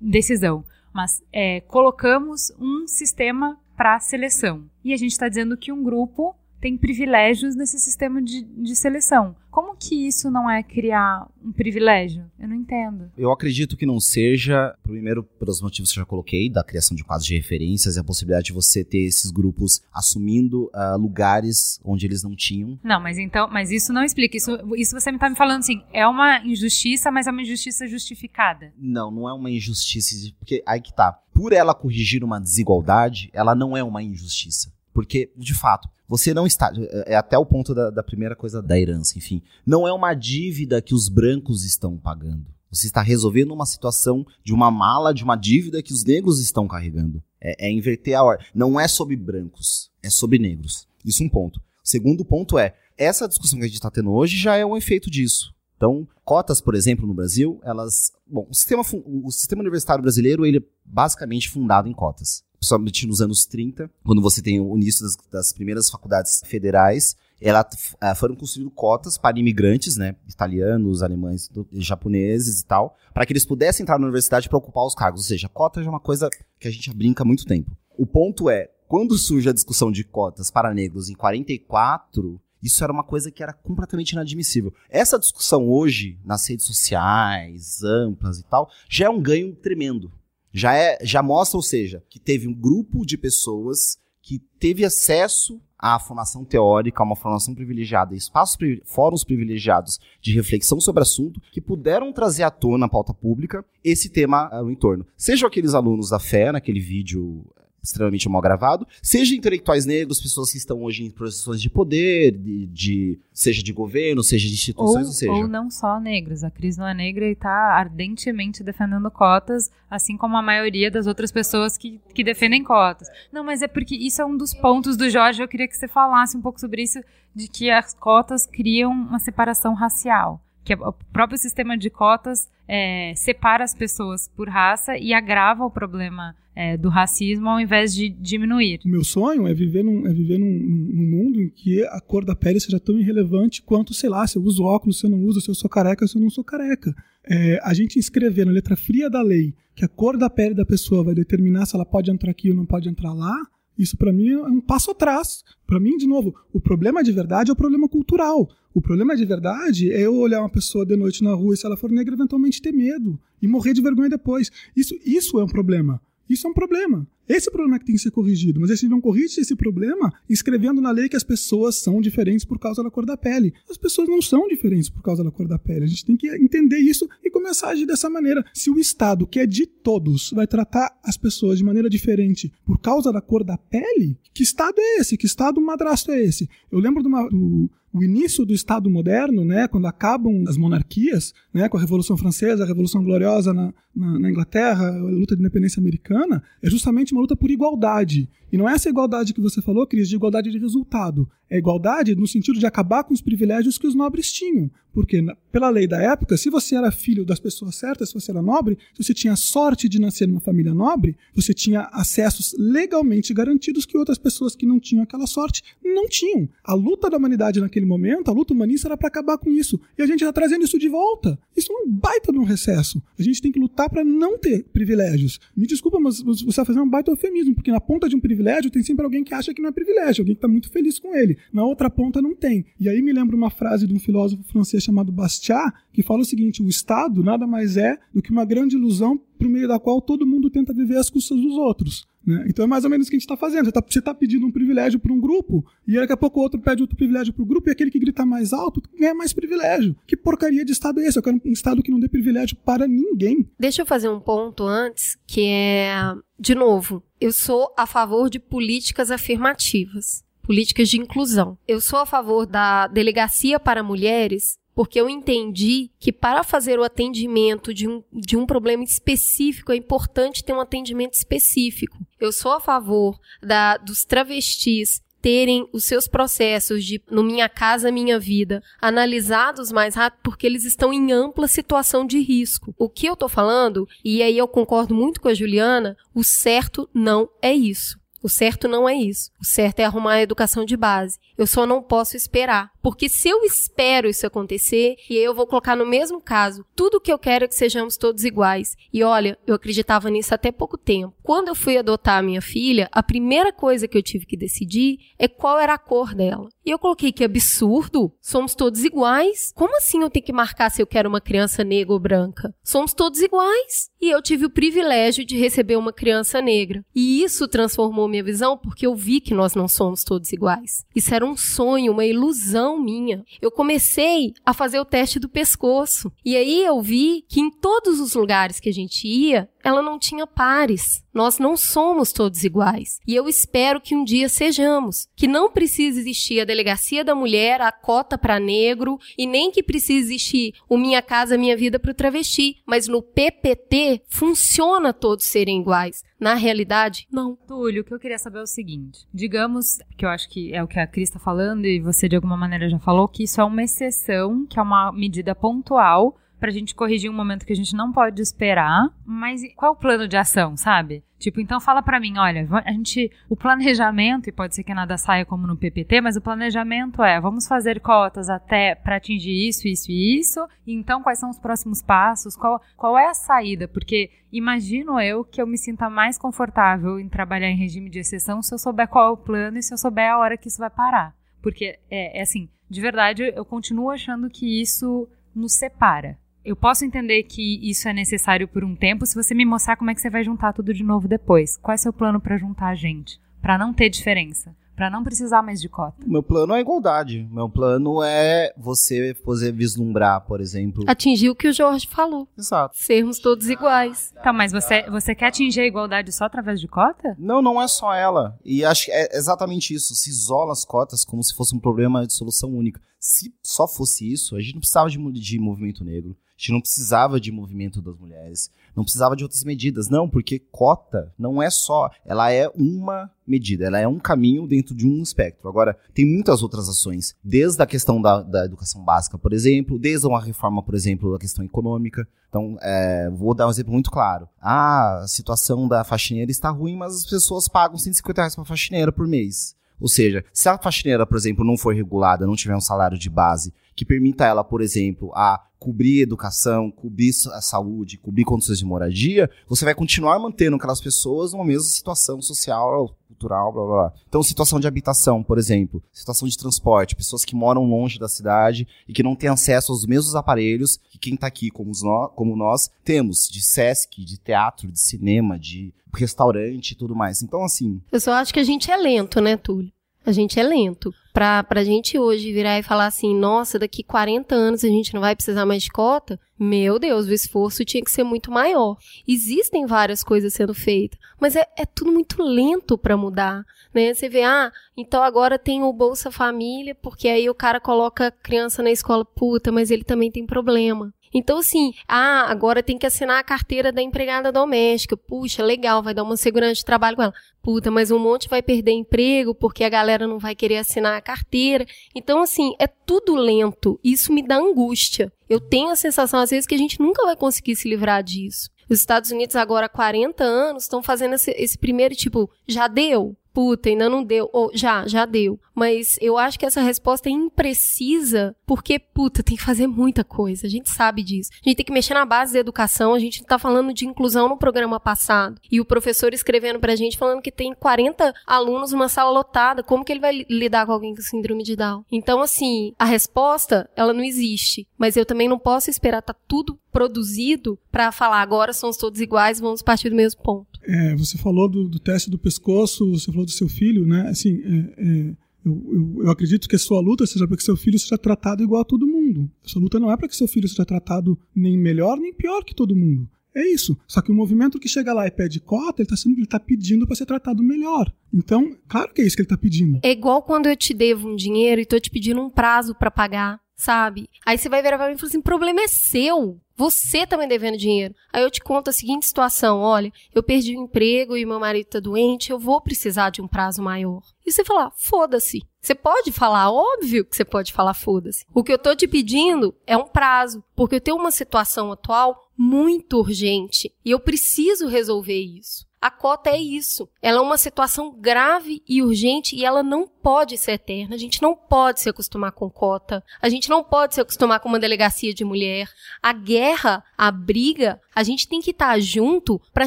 decisão. Mas é, colocamos um sistema para seleção. E a gente está dizendo que um grupo tem privilégios nesse sistema de, de seleção. Como que isso não é criar um privilégio? Eu não entendo. Eu acredito que não seja, primeiro, pelos motivos que eu já coloquei, da criação de quadros de referências e a possibilidade de você ter esses grupos assumindo uh, lugares onde eles não tinham. Não, mas então, mas isso não explica. Isso, isso você está me falando assim, é uma injustiça, mas é uma injustiça justificada. Não, não é uma injustiça, porque aí que tá. Por ela corrigir uma desigualdade, ela não é uma injustiça. Porque, de fato, você não está. É, é até o ponto da, da primeira coisa da herança, enfim. Não é uma dívida que os brancos estão pagando. Você está resolvendo uma situação de uma mala, de uma dívida que os negros estão carregando. É, é inverter a ordem. Não é sobre brancos, é sobre negros. Isso é um ponto. O segundo ponto é, essa discussão que a gente está tendo hoje já é um efeito disso. Então, cotas, por exemplo, no Brasil, elas. Bom, o sistema, o sistema universitário brasileiro ele é basicamente fundado em cotas principalmente nos anos 30, quando você tem o início das, das primeiras faculdades federais, ela, uh, foram construídas cotas para imigrantes, né, italianos, alemães, japoneses e tal, para que eles pudessem entrar na universidade para ocupar os cargos. Ou seja, cota já é uma coisa que a gente brinca há muito tempo. O ponto é, quando surge a discussão de cotas para negros em 44, isso era uma coisa que era completamente inadmissível. Essa discussão hoje, nas redes sociais, amplas e tal, já é um ganho tremendo já é já mostra, ou seja, que teve um grupo de pessoas que teve acesso à formação teórica, a uma formação privilegiada, espaços fóruns privilegiados de reflexão sobre assunto, que puderam trazer à tona, na pauta pública, esse tema no entorno. Sejam aqueles alunos da fé, naquele vídeo extremamente mal gravado, seja intelectuais negros, pessoas que estão hoje em posições de poder, de, de seja de governo, seja de instituições, ou, ou, seja. Ou não só negros. A Cris não é negra e está ardentemente defendendo cotas, assim como a maioria das outras pessoas que, que defendem cotas. Não, mas é porque isso é um dos pontos do Jorge. Eu queria que você falasse um pouco sobre isso, de que as cotas criam uma separação racial que o próprio sistema de cotas é, separa as pessoas por raça e agrava o problema é, do racismo ao invés de diminuir. O meu sonho é viver, num, é viver num, num, mundo em que a cor da pele seja tão irrelevante quanto, sei lá, se eu uso óculos, se eu não uso, se eu sou careca, se eu não sou careca. É, a gente inscrever na letra fria da lei que a cor da pele da pessoa vai determinar se ela pode entrar aqui ou não pode entrar lá, isso para mim é um passo atrás. Para mim, de novo, o problema de verdade é o problema cultural. O problema de verdade é eu olhar uma pessoa de noite na rua e se ela for negra, eventualmente ter medo e morrer de vergonha depois. Isso, isso é um problema. Isso é um problema. Esse é problema que tem que ser corrigido. Mas a gente não corrige esse problema escrevendo na lei que as pessoas são diferentes por causa da cor da pele. As pessoas não são diferentes por causa da cor da pele. A gente tem que entender isso e começar a agir dessa maneira. Se o Estado, que é de todos, vai tratar as pessoas de maneira diferente por causa da cor da pele, que Estado é esse? Que Estado madrasto é esse? Eu lembro de uma, do, o início do Estado moderno, né, quando acabam as monarquias, né, com a Revolução Francesa, a Revolução Gloriosa na, na, na, Inglaterra, a luta de independência americana, é justamente uma luta por igualdade. E não é essa igualdade que você falou, Cris, de igualdade de resultado. É igualdade no sentido de acabar com os privilégios que os nobres tinham. Porque, pela lei da época, se você era filho das pessoas certas, se você era nobre, se você tinha sorte de nascer numa família nobre, você tinha acessos legalmente garantidos que outras pessoas que não tinham aquela sorte não tinham. A luta da humanidade naquele momento, a luta humanista era para acabar com isso. E a gente está trazendo isso de volta. Isso é um baita de um recesso. A gente tem que lutar para não ter privilégios. Me desculpa, mas você está fazendo um baita eufemismo, porque na ponta de um privilégio tem sempre alguém que acha que não é privilégio, alguém que está muito feliz com ele. Na outra ponta não tem. E aí me lembra uma frase de um filósofo francês chamado Bastiat, que fala o seguinte: o Estado nada mais é do que uma grande ilusão por meio da qual todo mundo tenta viver às custas dos outros. Né? Então é mais ou menos o que a gente está fazendo. Você está tá pedindo um privilégio para um grupo, e daqui a pouco o outro pede outro privilégio para o grupo, e aquele que grita mais alto ganha mais privilégio. Que porcaria de Estado é esse? Eu quero um Estado que não dê privilégio para ninguém. Deixa eu fazer um ponto antes, que é, de novo, eu sou a favor de políticas afirmativas políticas de inclusão. Eu sou a favor da delegacia para mulheres porque eu entendi que para fazer o atendimento de um, de um problema específico é importante ter um atendimento específico. Eu sou a favor da, dos travestis terem os seus processos de no Minha Casa Minha Vida analisados mais rápido porque eles estão em ampla situação de risco. O que eu estou falando, e aí eu concordo muito com a Juliana, o certo não é isso. O certo não é isso. O certo é arrumar a educação de base. Eu só não posso esperar. Porque se eu espero isso acontecer, e eu vou colocar no mesmo caso, tudo que eu quero é que sejamos todos iguais. E olha, eu acreditava nisso até pouco tempo. Quando eu fui adotar a minha filha, a primeira coisa que eu tive que decidir é qual era a cor dela. E eu coloquei que absurdo, somos todos iguais. Como assim eu tenho que marcar se eu quero uma criança negra ou branca? Somos todos iguais. E eu tive o privilégio de receber uma criança negra. E isso transformou minha visão porque eu vi que nós não somos todos iguais. Isso era um sonho, uma ilusão minha. Eu comecei a fazer o teste do pescoço. E aí eu vi que em todos os lugares que a gente ia, ela não tinha pares. Nós não somos todos iguais. E eu espero que um dia sejamos. Que não precise existir a delegacia da mulher, a cota para negro, e nem que precise existir o Minha Casa Minha Vida para o travesti. Mas no PPT funciona todos serem iguais. Na realidade, não. Túlio, o que eu queria saber é o seguinte: digamos, que eu acho que é o que a Cris está falando, e você de alguma maneira já falou, que isso é uma exceção, que é uma medida pontual pra gente corrigir um momento que a gente não pode esperar, mas qual o plano de ação, sabe? Tipo, então fala para mim, olha, a gente, o planejamento, e pode ser que nada saia como no PPT, mas o planejamento é, vamos fazer cotas até para atingir isso, isso e isso, então quais são os próximos passos, qual, qual é a saída, porque imagino eu que eu me sinta mais confortável em trabalhar em regime de exceção se eu souber qual é o plano e se eu souber a hora que isso vai parar. Porque, é, é assim, de verdade, eu continuo achando que isso nos separa eu posso entender que isso é necessário por um tempo se você me mostrar como é que você vai juntar tudo de novo depois. Qual é seu plano para juntar a gente? Para não ter diferença para não precisar mais de cota. Meu plano é igualdade. Meu plano é você poder vislumbrar, por exemplo. Atingir o que o Jorge falou. Exato. Sermos todos iguais. Tá, mas você, você quer atingir a igualdade só através de cota? Não, não é só ela. E acho que é exatamente isso. Se isola as cotas como se fosse um problema de solução única. Se só fosse isso, a gente não precisava de, de movimento negro. A gente não precisava de movimento das mulheres, não precisava de outras medidas. Não, porque cota não é só, ela é uma medida, ela é um caminho dentro de um espectro. Agora, tem muitas outras ações, desde a questão da, da educação básica, por exemplo, desde uma reforma, por exemplo, da questão econômica. Então, é, vou dar um exemplo muito claro. Ah, a situação da faxineira está ruim, mas as pessoas pagam 150 reais para faxineira por mês. Ou seja, se a faxineira, por exemplo, não for regulada, não tiver um salário de base que permita ela, por exemplo, a cobrir educação, cobrir a saúde, cobrir condições de moradia, você vai continuar mantendo aquelas pessoas numa mesma situação social, cultural, blá blá blá. Então, situação de habitação, por exemplo, situação de transporte, pessoas que moram longe da cidade e que não têm acesso aos mesmos aparelhos que quem está aqui, como nós, como nós, temos, de SESC, de teatro, de cinema, de restaurante e tudo mais. Então, assim. Eu só acho que a gente é lento, né, Túlio? A gente é lento. Pra, pra gente hoje virar e falar assim, nossa, daqui 40 anos a gente não vai precisar mais de cota, meu Deus, o esforço tinha que ser muito maior. Existem várias coisas sendo feitas, mas é, é tudo muito lento para mudar. Né? Você vê, ah, então agora tem o Bolsa Família, porque aí o cara coloca a criança na escola, puta, mas ele também tem problema. Então, assim, ah, agora tem que assinar a carteira da empregada doméstica. Puxa, legal, vai dar uma segurança de trabalho com ela. Puta, mas um monte vai perder emprego porque a galera não vai querer assinar a carteira. Então, assim, é tudo lento. Isso me dá angústia. Eu tenho a sensação, às vezes, que a gente nunca vai conseguir se livrar disso. Os Estados Unidos, agora há 40 anos, estão fazendo esse, esse primeiro tipo, já deu? puta, ainda não deu. Ou já, já deu. Mas eu acho que essa resposta é imprecisa, porque, puta, tem que fazer muita coisa. A gente sabe disso. A gente tem que mexer na base da educação. A gente tá falando de inclusão no programa passado. E o professor escrevendo pra gente falando que tem 40 alunos numa sala lotada. Como que ele vai lidar com alguém com síndrome de Down? Então, assim, a resposta, ela não existe. Mas eu também não posso esperar tá tudo produzido para falar agora somos todos iguais, vamos partir do mesmo ponto. É, você falou do, do, teste do pescoço, você falou do seu filho, né? Assim, é, é, eu, eu, eu, acredito que a sua luta seja para que seu filho seja tratado igual a todo mundo. A sua luta não é para que seu filho seja tratado nem melhor nem pior que todo mundo. É isso. Só que o movimento que chega lá e pede cota, ele está tá pedindo para ser tratado melhor. Então, claro que é isso que ele está pedindo. É igual quando eu te devo um dinheiro e estou te pedindo um prazo para pagar, sabe? Aí você vai virar para mim e falar assim: o problema é seu. Você tá devendo dinheiro. Aí eu te conto a seguinte situação: olha, eu perdi o emprego e meu marido tá doente, eu vou precisar de um prazo maior. E você falar, foda-se. Você pode falar, óbvio que você pode falar, foda-se. O que eu tô te pedindo é um prazo, porque eu tenho uma situação atual muito urgente e eu preciso resolver isso. A cota é isso. Ela é uma situação grave e urgente e ela não pode ser eterna. A gente não pode se acostumar com cota. A gente não pode se acostumar com uma delegacia de mulher. A guerra, a briga, a gente tem que estar junto para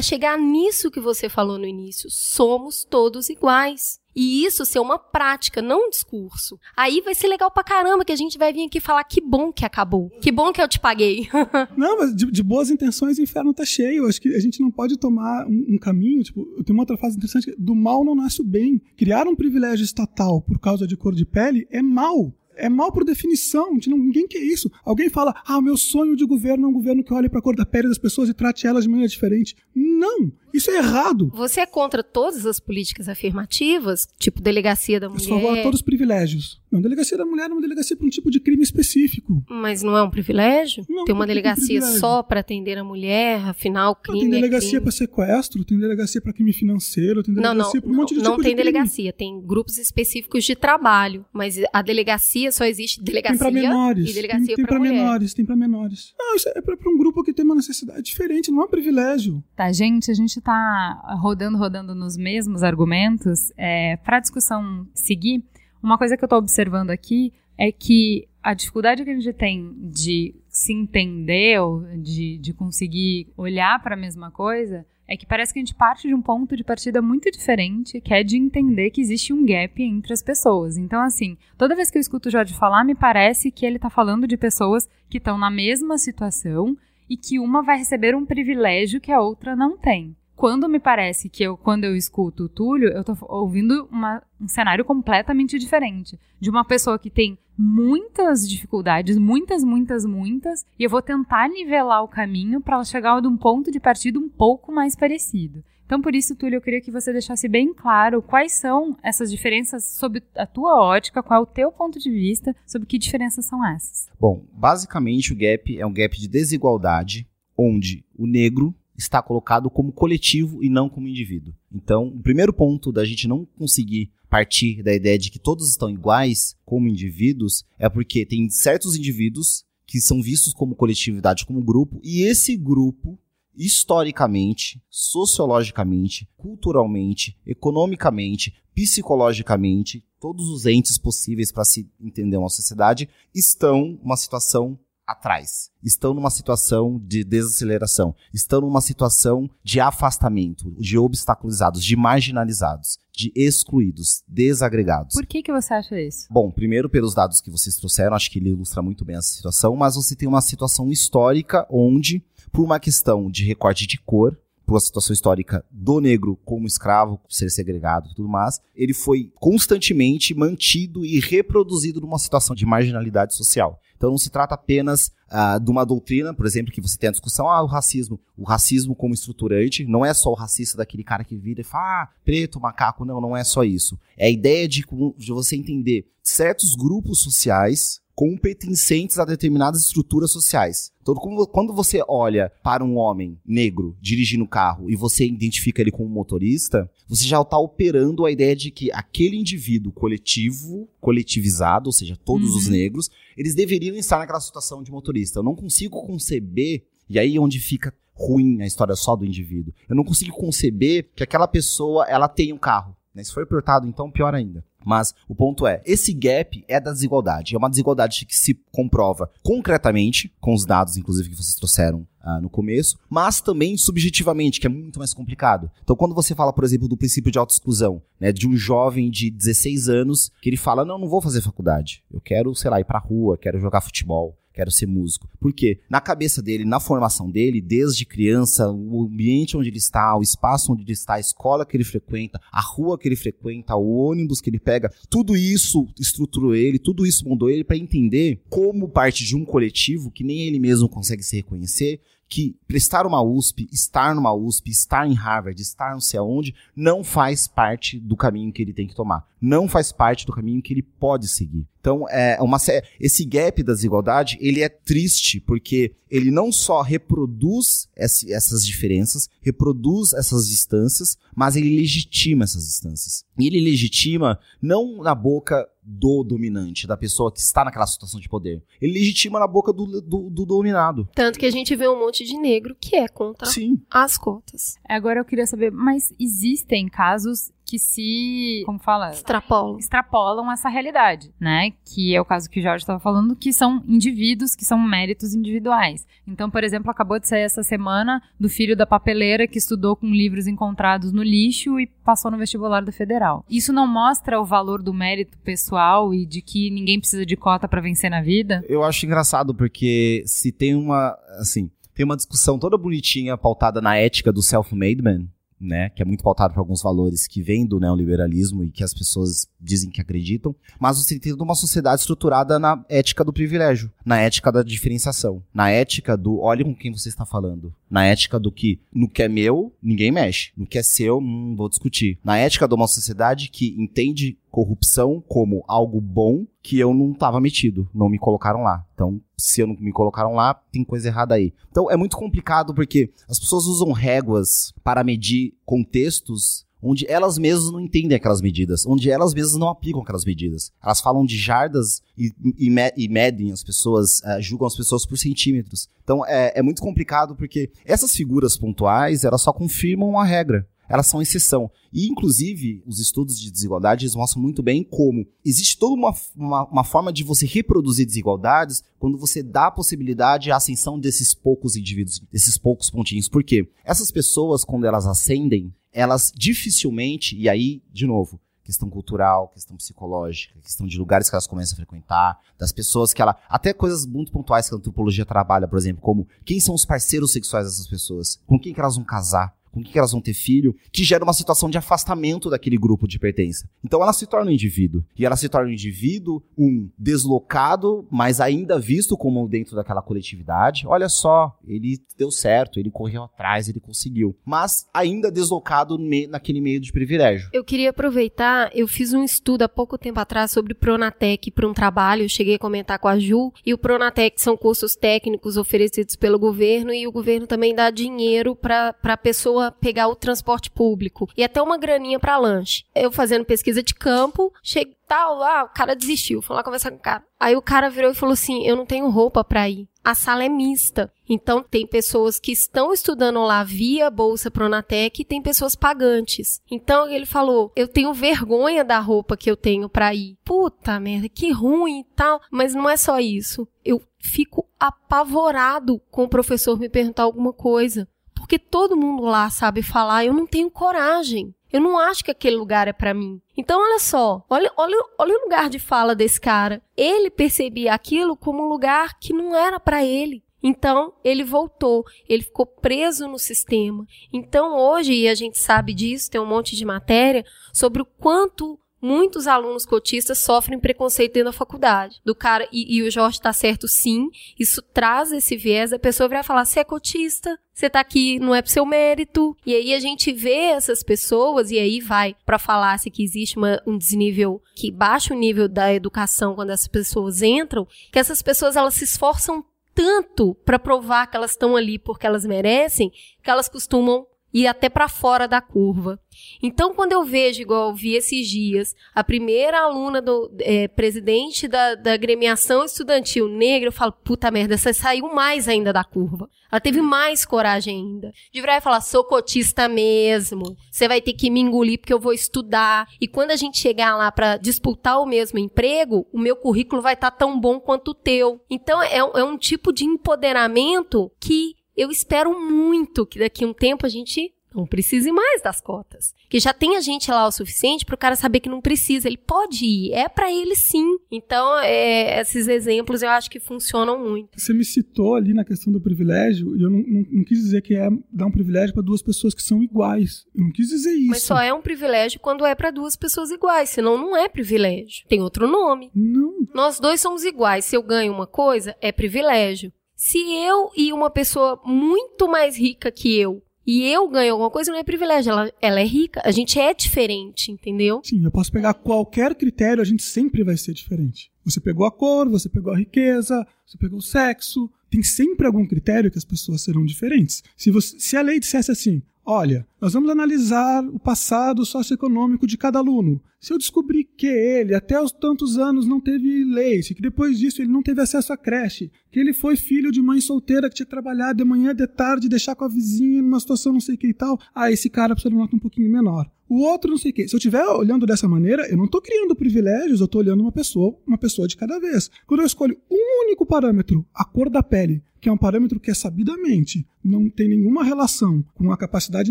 chegar nisso que você falou no início. Somos todos iguais. E isso ser uma prática, não um discurso. Aí vai ser legal pra caramba que a gente vai vir aqui falar que bom que acabou. Que bom que eu te paguei. [LAUGHS] não, mas de, de, boas intenções o inferno tá cheio. Acho que a gente não pode tomar um, um caminho, tipo, eu tenho uma outra frase interessante, do mal não nasce o bem. Criar um privilégio estatal por causa de cor de pele é mal é mal por definição. Não, ninguém quer isso. Alguém fala, ah, meu sonho de governo é um governo que olhe para a cor da pele das pessoas e trate elas de maneira diferente. Não, isso é errado. Você é contra todas as políticas afirmativas, tipo delegacia da mulher? Por favor, todos os privilégios. Não, delegacia da mulher é uma delegacia para um tipo de crime específico. Mas não é um privilégio? Não, tem uma delegacia só para atender a mulher, afinal, crime. Não, tem é delegacia é para sequestro, tem delegacia para crime financeiro, tem delegacia para um monte de Não tipo tem de delegacia, tem grupos específicos de trabalho, mas a delegacia só existe delegacia tem para menores, e delegacia tem, tem para menores, tem para menores. Não, isso é para um grupo que tem uma necessidade diferente, não é um privilégio. Tá, gente, a gente tá rodando, rodando nos mesmos argumentos. É, para discussão seguir, uma coisa que eu tô observando aqui é que a dificuldade que a gente tem de se entender, ou de, de conseguir olhar para a mesma coisa, é que parece que a gente parte de um ponto de partida muito diferente, que é de entender que existe um gap entre as pessoas. Então, assim, toda vez que eu escuto o Jorge falar, me parece que ele está falando de pessoas que estão na mesma situação e que uma vai receber um privilégio que a outra não tem. Quando me parece que eu, quando eu escuto o Túlio, eu tô ouvindo uma, um cenário completamente diferente. De uma pessoa que tem muitas dificuldades, muitas, muitas, muitas, e eu vou tentar nivelar o caminho para ela chegar a um ponto de partida um pouco mais parecido. Então, por isso, Túlio, eu queria que você deixasse bem claro quais são essas diferenças sob a tua ótica, qual é o teu ponto de vista, sobre que diferenças são essas. Bom, basicamente o gap é um gap de desigualdade, onde o negro está colocado como coletivo e não como indivíduo. Então, o primeiro ponto da gente não conseguir partir da ideia de que todos estão iguais como indivíduos é porque tem certos indivíduos que são vistos como coletividade, como grupo, e esse grupo historicamente, sociologicamente, culturalmente, economicamente, psicologicamente, todos os entes possíveis para se entender uma sociedade estão numa situação atrás. Estão numa situação de desaceleração, estão numa situação de afastamento, de obstaculizados, de marginalizados, de excluídos, desagregados. Por que, que você acha isso? Bom, primeiro pelos dados que vocês trouxeram, acho que ele ilustra muito bem essa situação, mas você tem uma situação histórica onde, por uma questão de recorte de cor, por uma situação histórica do negro como escravo, ser segregado e tudo mais, ele foi constantemente mantido e reproduzido numa situação de marginalidade social. Então não se trata apenas uh, de uma doutrina, por exemplo, que você tem a discussão, ah, o racismo. O racismo como estruturante, não é só o racista daquele cara que vira e fala, ah, preto, macaco, não, não é só isso. É a ideia de, de você entender certos grupos sociais competentes a determinadas estruturas sociais. Então, quando você olha para um homem negro dirigindo o carro e você identifica ele como motorista, você já está operando a ideia de que aquele indivíduo coletivo, coletivizado, ou seja, todos uhum. os negros, eles deveriam estar naquela situação de motorista. Eu não consigo conceber, e aí é onde fica ruim a história só do indivíduo. Eu não consigo conceber que aquela pessoa ela tenha um carro. Né? Se for apertado, então pior ainda. Mas o ponto é, esse gap é da desigualdade. É uma desigualdade que se comprova concretamente, com os dados, inclusive, que vocês trouxeram uh, no começo, mas também subjetivamente, que é muito mais complicado. Então, quando você fala, por exemplo, do princípio de autoexclusão, né, de um jovem de 16 anos, que ele fala, não, não vou fazer faculdade. Eu quero, sei lá, ir pra rua, quero jogar futebol quero ser músico. Porque na cabeça dele, na formação dele, desde criança, o ambiente onde ele está, o espaço onde ele está, a escola que ele frequenta, a rua que ele frequenta, o ônibus que ele pega, tudo isso estruturou ele, tudo isso mudou ele para entender como parte de um coletivo que nem ele mesmo consegue se reconhecer, que prestar uma USP, estar numa USP, estar em Harvard, estar não sei aonde, não faz parte do caminho que ele tem que tomar. Não faz parte do caminho que ele pode seguir. Então, é uma, esse gap da desigualdade, ele é triste, porque ele não só reproduz esse, essas diferenças, reproduz essas distâncias, mas ele legitima essas distâncias. E ele legitima não na boca do dominante, da pessoa que está naquela situação de poder. Ele legitima na boca do, do, do dominado. Tanto que a gente vê um monte de negro que é contra Sim. as cotas. Agora eu queria saber, mas existem casos que se, como fala, extrapolam, extrapolam essa realidade, né? Que é o caso que o Jorge estava falando, que são indivíduos, que são méritos individuais. Então, por exemplo, acabou de sair essa semana do filho da papeleira que estudou com livros encontrados no lixo e passou no vestibular do federal. Isso não mostra o valor do mérito pessoal e de que ninguém precisa de cota para vencer na vida? Eu acho engraçado porque se tem uma, assim, tem uma discussão toda bonitinha pautada na ética do self-made man, né, que é muito pautado por alguns valores que vêm do neoliberalismo e que as pessoas dizem que acreditam, mas você tem uma sociedade estruturada na ética do privilégio, na ética da diferenciação, na ética do olhe com quem você está falando, na ética do que no que é meu, ninguém mexe, no que é seu, não vou discutir, na ética de uma sociedade que entende corrupção como algo bom que eu não estava metido, não me colocaram lá. Então, se eu não me colocaram lá, tem coisa errada aí. Então, é muito complicado porque as pessoas usam réguas para medir contextos onde elas mesmas não entendem aquelas medidas, onde elas mesmas não aplicam aquelas medidas. Elas falam de jardas e, e, e medem as pessoas, uh, julgam as pessoas por centímetros. Então é, é muito complicado porque essas figuras pontuais, elas só confirmam a regra elas são exceção. E, inclusive, os estudos de desigualdade mostram muito bem como existe toda uma, uma, uma, forma de você reproduzir desigualdades quando você dá a possibilidade à ascensão desses poucos indivíduos, desses poucos pontinhos. Por quê? Essas pessoas, quando elas ascendem, elas dificilmente, e aí, de novo, questão cultural, questão psicológica, questão de lugares que elas começam a frequentar, das pessoas que ela. Até coisas muito pontuais que a antropologia trabalha, por exemplo, como quem são os parceiros sexuais dessas pessoas, com quem que elas vão casar, com quem que elas vão ter filho, que gera uma situação de afastamento daquele grupo de pertença. Então ela se torna um indivíduo. E ela se torna um indivíduo, um deslocado, mas ainda visto como dentro daquela coletividade. Olha só, ele deu certo, ele correu atrás, ele conseguiu. Mas ainda deslocado naquele meio de privilégio. Eu queria aproveitar, eu fiz um estudo há pouco tempo atrás sobre Pronatec para um trabalho, eu cheguei a comentar com a Ju, e o Pronatec são cursos técnicos oferecidos pelo governo e o governo também dá dinheiro para a pessoa pegar o transporte público e até uma graninha para lanche. Eu fazendo pesquisa de campo, cheguei tal, ah, o cara desistiu, fui lá conversar com o cara. Aí o cara virou e falou assim: "Eu não tenho roupa para ir. A sala é mista. Então tem pessoas que estão estudando lá via bolsa Pronatec e tem pessoas pagantes. Então ele falou: "Eu tenho vergonha da roupa que eu tenho para ir. Puta merda, que ruim e tal, mas não é só isso. Eu fico apavorado com o professor me perguntar alguma coisa, porque todo mundo lá sabe falar, eu não tenho coragem. Eu não acho que aquele lugar é para mim. Então, olha só, olha, olha, olha o lugar de fala desse cara. Ele percebia aquilo como um lugar que não era para ele. Então, ele voltou, ele ficou preso no sistema. Então, hoje, e a gente sabe disso, tem um monte de matéria sobre o quanto muitos alunos cotistas sofrem preconceito dentro da faculdade. Do cara, e, e o Jorge está certo sim, isso traz esse viés, a pessoa vai falar, você é cotista, você tá aqui, não é pro seu mérito. E aí a gente vê essas pessoas, e aí vai para falar se que existe uma, um desnível, que baixa o nível da educação quando as pessoas entram, que essas pessoas elas se esforçam tanto para provar que elas estão ali porque elas merecem, que elas costumam ir até para fora da curva. Então, quando eu vejo, igual eu vi esses dias, a primeira aluna do é, presidente da, da gremiação estudantil negra, eu falo, puta merda, você saiu mais ainda da curva. Ela teve mais coragem ainda. De virar e falar, sou cotista mesmo. Você vai ter que me engolir porque eu vou estudar. E quando a gente chegar lá para disputar o mesmo emprego, o meu currículo vai estar tá tão bom quanto o teu. Então, é, é um tipo de empoderamento que eu espero muito que daqui a um tempo a gente não precise mais das cotas. Que já tenha gente lá o suficiente para o cara saber que não precisa. Ele pode ir, é para ele sim. Então, é, esses exemplos eu acho que funcionam muito. Você me citou ali na questão do privilégio, e eu não, não, não quis dizer que é dar um privilégio para duas pessoas que são iguais. Eu não quis dizer isso. Mas só é um privilégio quando é para duas pessoas iguais, senão não é privilégio. Tem outro nome. Não. Nós dois somos iguais. Se eu ganho uma coisa, é privilégio. Se eu e uma pessoa muito mais rica que eu e eu ganho alguma coisa, não é privilégio, ela, ela é rica. A gente é diferente, entendeu? Sim, eu posso pegar qualquer critério, a gente sempre vai ser diferente. Você pegou a cor, você pegou a riqueza, você pegou o sexo. Tem sempre algum critério que as pessoas serão diferentes. Se, você, se a lei dissesse assim, olha, nós vamos analisar o passado socioeconômico de cada aluno. Se eu descobrir que ele, até os tantos anos, não teve leite, que depois disso ele não teve acesso à creche, que ele foi filho de mãe solteira que tinha trabalhado de manhã, de tarde, deixar com a vizinha numa situação não sei o que e tal, ah, esse cara precisa de uma nota um pouquinho menor. O outro não sei o que. Se eu estiver olhando dessa maneira, eu não estou criando privilégios, eu estou olhando uma pessoa, uma pessoa de cada vez. Quando eu escolho um único parâmetro, a cor da pele, que é um parâmetro que é sabidamente não tem nenhuma relação com a capacidade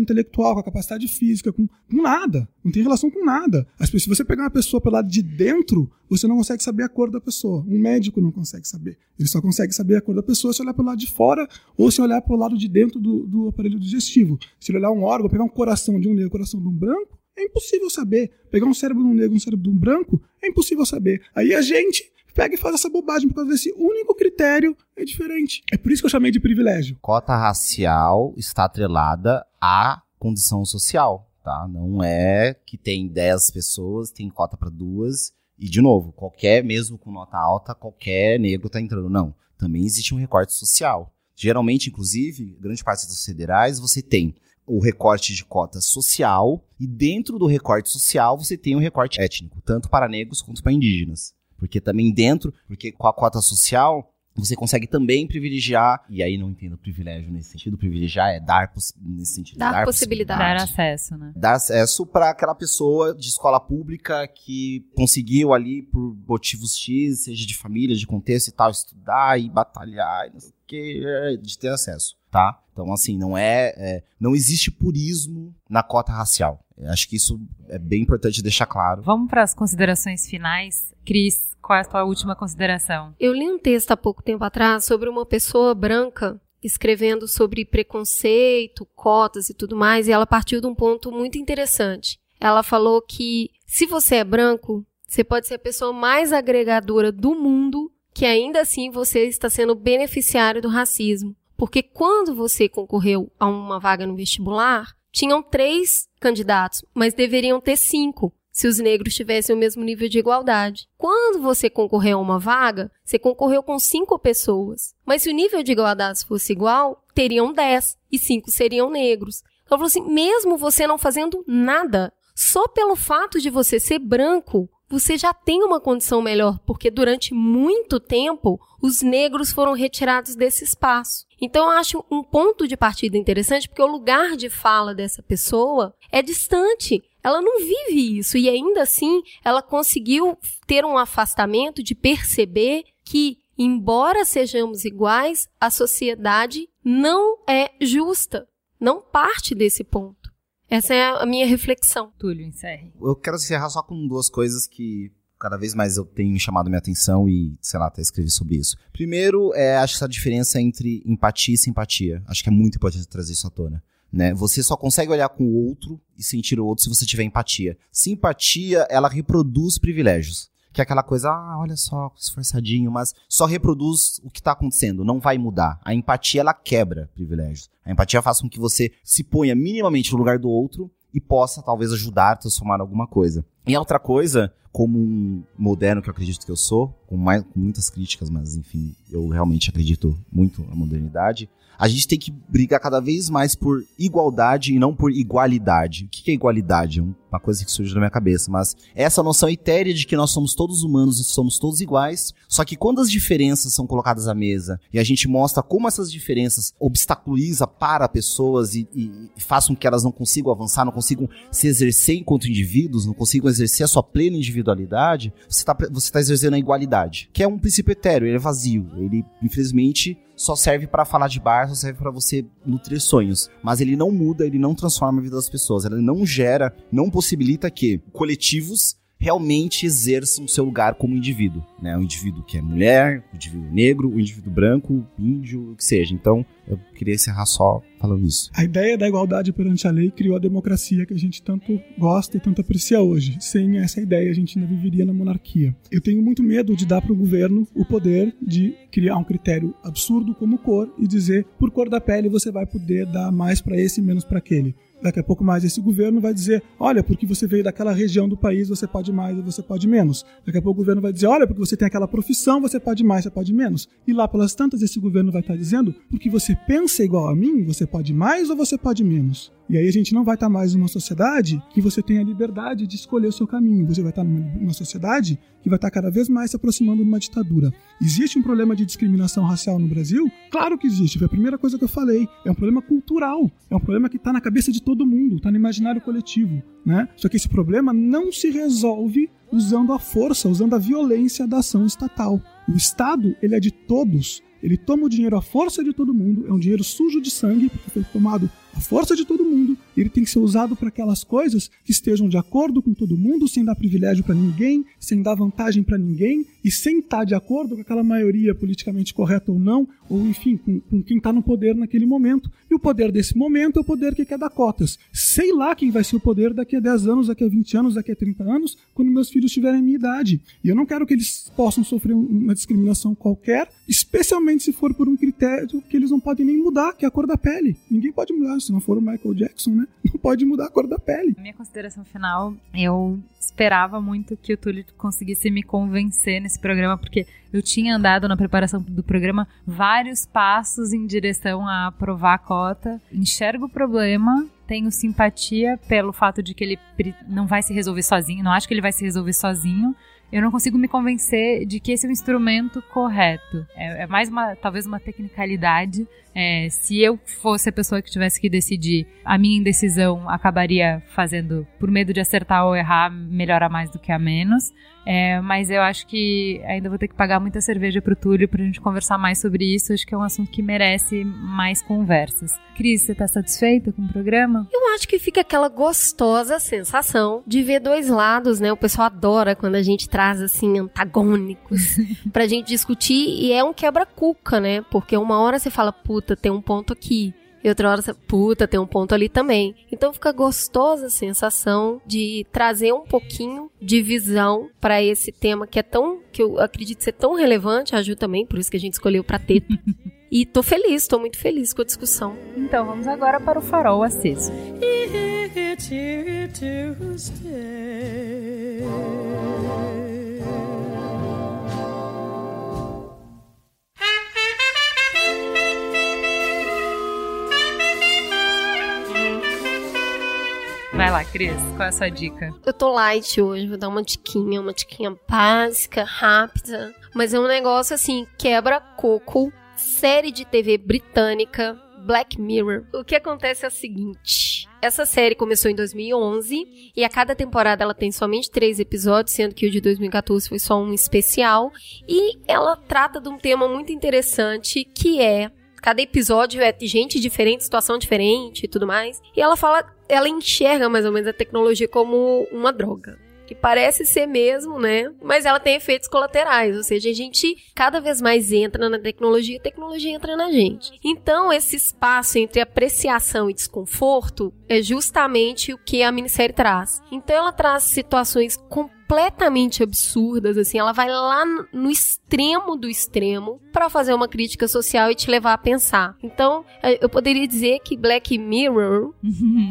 intelectual, com a capacidade física, com, com nada. Não tem relação com nada. As, se você pegar uma pessoa pelo lado de dentro, você não consegue saber a cor da pessoa. Um médico não consegue saber. Ele só consegue saber a cor da pessoa se olhar pelo lado de fora ou se olhar pelo lado de dentro do, do aparelho digestivo. Se ele olhar um órgão, pegar um coração de um negro, coração de um branco, é impossível saber. Pegar um cérebro de um negro, um cérebro de um branco, é impossível saber. Aí a gente pega e faz essa bobagem por causa desse único critério é diferente. É por isso que eu chamei de privilégio. Cota racial está atrelada à condição social, tá? Não é que tem 10 pessoas, tem cota para duas e de novo, qualquer mesmo com nota alta, qualquer negro está entrando, não. Também existe um recorte social. Geralmente, inclusive, grande parte das federais, você tem o recorte de cota social e dentro do recorte social você tem o recorte étnico, tanto para negros quanto para indígenas. Porque também dentro, porque com a cota social, você consegue também privilegiar, e aí não entendo privilégio nesse sentido, privilegiar é dar nesse sentido, dar, dar possibilidade. Dar acesso, né? Dar acesso para aquela pessoa de escola pública que conseguiu ali por motivos X, seja de família, de contexto e tal, estudar e batalhar, e não sei que, é, de ter acesso, tá? Então, assim, não é, é não existe purismo na cota racial. Acho que isso é bem importante deixar claro. Vamos para as considerações finais. Cris, qual é a tua última consideração? Eu li um texto há pouco tempo atrás sobre uma pessoa branca escrevendo sobre preconceito, cotas e tudo mais, e ela partiu de um ponto muito interessante. Ela falou que se você é branco, você pode ser a pessoa mais agregadora do mundo, que ainda assim você está sendo beneficiário do racismo. Porque quando você concorreu a uma vaga no vestibular, tinham três candidatos, mas deveriam ter cinco se os negros tivessem o mesmo nível de igualdade. Quando você concorreu a uma vaga, você concorreu com cinco pessoas. Mas se o nível de igualdade fosse igual, teriam dez e cinco seriam negros. Então, falou assim: mesmo você não fazendo nada, só pelo fato de você ser branco, você já tem uma condição melhor, porque durante muito tempo os negros foram retirados desse espaço. Então eu acho um ponto de partida interessante, porque o lugar de fala dessa pessoa é distante. Ela não vive isso e ainda assim ela conseguiu ter um afastamento de perceber que, embora sejamos iguais, a sociedade não é justa. Não parte desse ponto. Essa é a minha reflexão. Túlio, encerre. Eu quero encerrar só com duas coisas que cada vez mais eu tenho chamado minha atenção e, sei lá, até escrevi sobre isso. Primeiro, é, acho essa diferença entre empatia e simpatia. Acho que é muito importante trazer isso à tona. Né? Você só consegue olhar com o outro e sentir o outro se você tiver empatia. Simpatia, ela reproduz privilégios que é aquela coisa, ah, olha só, esforçadinho, mas só reproduz o que está acontecendo, não vai mudar. A empatia, ela quebra privilégios. A empatia faz com que você se ponha minimamente no lugar do outro e possa, talvez, ajudar transformar alguma coisa. E outra coisa, como um moderno que eu acredito que eu sou, com, mais, com muitas críticas, mas enfim, eu realmente acredito muito na modernidade, a gente tem que brigar cada vez mais por igualdade e não por igualdade. O que é igualdade? É uma coisa que surge na minha cabeça, mas essa noção etérea de que nós somos todos humanos e somos todos iguais, só que quando as diferenças são colocadas à mesa e a gente mostra como essas diferenças obstaculiza para pessoas e, e, e façam que elas não consigam avançar, não consigam se exercer enquanto indivíduos, não consigam exercer a sua plena individualidade, você está você tá exercendo a igualdade, que é um princípio etéreo, ele é vazio, ele infelizmente só serve para falar de bar, só serve para você nutrir sonhos. Mas ele não muda, ele não transforma a vida das pessoas. Ele não gera, não possibilita que coletivos realmente exerçam seu lugar como indivíduo, né? O indivíduo que é mulher, o indivíduo negro, o indivíduo branco, índio, o que seja. Então, eu queria encerrar só falando isso. A ideia da igualdade perante a lei criou a democracia que a gente tanto gosta e tanto aprecia hoje. Sem essa ideia, a gente ainda viveria na monarquia. Eu tenho muito medo de dar para o governo o poder de criar um critério absurdo como cor e dizer, por cor da pele, você vai poder dar mais para esse e menos para aquele. Daqui a pouco mais esse governo vai dizer: olha, porque você veio daquela região do país, você pode mais ou você pode menos. Daqui a pouco o governo vai dizer: olha, porque você tem aquela profissão, você pode mais, você pode menos. E lá pelas tantas, esse governo vai estar dizendo: porque você pensa igual a mim, você pode mais ou você pode menos. E aí a gente não vai estar mais numa sociedade que você tenha a liberdade de escolher o seu caminho. Você vai estar numa sociedade que vai estar cada vez mais se aproximando de uma ditadura. Existe um problema de discriminação racial no Brasil? Claro que existe. Foi a primeira coisa que eu falei. É um problema cultural. É um problema que está na cabeça de todo mundo, está no imaginário coletivo. Né? Só que esse problema não se resolve usando a força, usando a violência da ação estatal. O Estado ele é de todos. Ele toma o dinheiro à força de todo mundo, é um dinheiro sujo de sangue, porque foi tomado à força de todo mundo, ele tem que ser usado para aquelas coisas que estejam de acordo com todo mundo, sem dar privilégio para ninguém, sem dar vantagem para ninguém e sem estar de acordo com aquela maioria politicamente correta ou não, ou enfim, com, com quem está no poder naquele momento. E o poder desse momento é o poder que quer dar cotas. Sei lá quem vai ser o poder daqui a 10 anos, daqui a 20 anos, daqui a 30 anos, quando meus filhos tiverem a minha idade. E eu não quero que eles possam sofrer uma discriminação qualquer, especialmente se for por um critério que eles não podem nem mudar, que é a cor da pele. Ninguém pode mudar, se não for o Michael Jackson, né? Não pode mudar a cor da pele. Minha consideração final, eu esperava muito que o Túlio conseguisse me convencer nesse programa, porque eu tinha andado na preparação do programa vários passos em direção a aprovar a cota. Enxergo o problema, tenho simpatia pelo fato de que ele não vai se resolver sozinho, não acho que ele vai se resolver sozinho, eu não consigo me convencer de que esse é o instrumento correto. É, é mais uma, talvez uma tecnicalidade. É, se eu fosse a pessoa que tivesse que decidir, a minha indecisão acabaria fazendo, por medo de acertar ou errar, melhora mais do que a menos. É, mas eu acho que ainda vou ter que pagar muita cerveja pro Túlio pra gente conversar mais sobre isso. Acho que é um assunto que merece mais conversas. Cris, você tá satisfeita com o programa? Eu acho que fica aquela gostosa sensação de ver dois lados, né? O pessoal adora quando a gente traz traz assim antagônicos [LAUGHS] pra gente discutir e é um quebra-cuca, né? Porque uma hora você fala, puta, tem um ponto aqui. E outra hora você, puta, tem um ponto ali também. Então fica gostosa a sensação de trazer um pouquinho de visão para esse tema que é tão, que eu acredito ser tão relevante, a Ju também, por isso que a gente escolheu pra ter. [LAUGHS] e tô feliz, tô muito feliz com a discussão. Então vamos agora para o farol aceso. Vai lá, Cris, qual é a sua dica? Eu tô light hoje, vou dar uma diquinha, uma diquinha básica, rápida. Mas é um negócio assim, quebra coco, série de TV britânica, Black Mirror. O que acontece é o seguinte. Essa série começou em 2011 e a cada temporada ela tem somente três episódios, sendo que o de 2014 foi só um especial. E ela trata de um tema muito interessante que é cada episódio é gente diferente, situação diferente e tudo mais. E ela fala, ela enxerga mais ou menos a tecnologia como uma droga. Que parece ser mesmo, né? Mas ela tem efeitos colaterais, ou seja, a gente cada vez mais entra na tecnologia e a tecnologia entra na gente. Então, esse espaço entre apreciação e desconforto é justamente o que a minissérie traz. Então, ela traz situações completamente absurdas, assim, ela vai lá no extremo do extremo para fazer uma crítica social e te levar a pensar. Então, eu poderia dizer que Black Mirror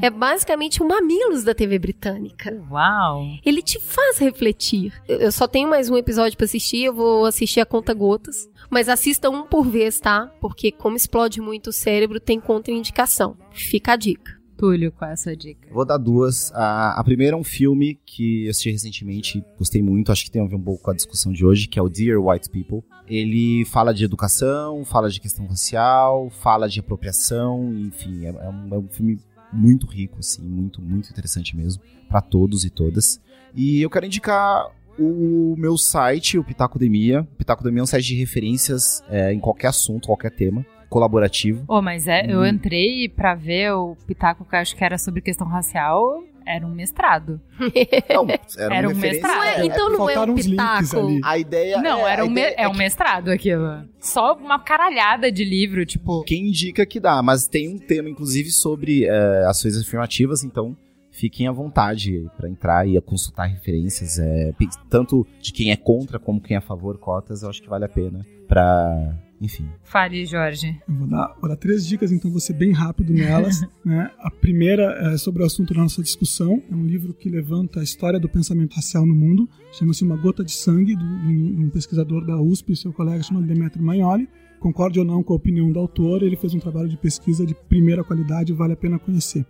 é basicamente o mamilos da TV britânica. Uau! Ele te faz refletir. Eu só tenho mais um episódio para assistir, eu vou assistir a conta gotas. Mas assista um por vez, tá? Porque como explode muito o cérebro, tem contraindicação. Fica a dica. Túlio, qual é a sua dica? Vou dar duas. A, a primeira é um filme que eu assisti recentemente, gostei muito, acho que tem a ver um pouco com a discussão de hoje, que é o Dear White People. Ele fala de educação, fala de questão racial, fala de apropriação, enfim, é, é um, é um filme muito rico, assim, muito, muito interessante mesmo, para todos e todas. E eu quero indicar o meu site, o Pitacodemia. O Pitacodemia é um site de referências é, em qualquer assunto, qualquer tema colaborativo. Oh, mas é, eu Hum. entrei pra ver o Pitaco que eu acho que era sobre questão racial, era um mestrado. [LAUGHS] Não, era, Era um mestrado. É- então não é um pitaco. A ideia Não, é, era um, me- ideia é um que mestrado aquilo. Só uma caralhada de livro, tipo. Quem indica que dá, mas tem um tema, inclusive, sobre é, ações afirmativas, então fiquem à vontade para entrar e a consultar referências, é, pe- tanto de quem é contra como quem é a favor cotas, eu acho que vale a pena para, enfim. Fale, Jorge. Eu vou dar, vou dar três dicas, então vou ser bem rápido nelas. [LAUGHS] né? A primeira é sobre o assunto da nossa discussão. É um livro que levanta a história do pensamento racial no mundo. Chama-se Uma Gota de Sangue, um, de um pesquisador da USP, seu colega chamado Demetrio Magnoli. Concorde ou não com a opinião do autor, ele fez um trabalho de pesquisa de primeira qualidade e vale a pena conhecer.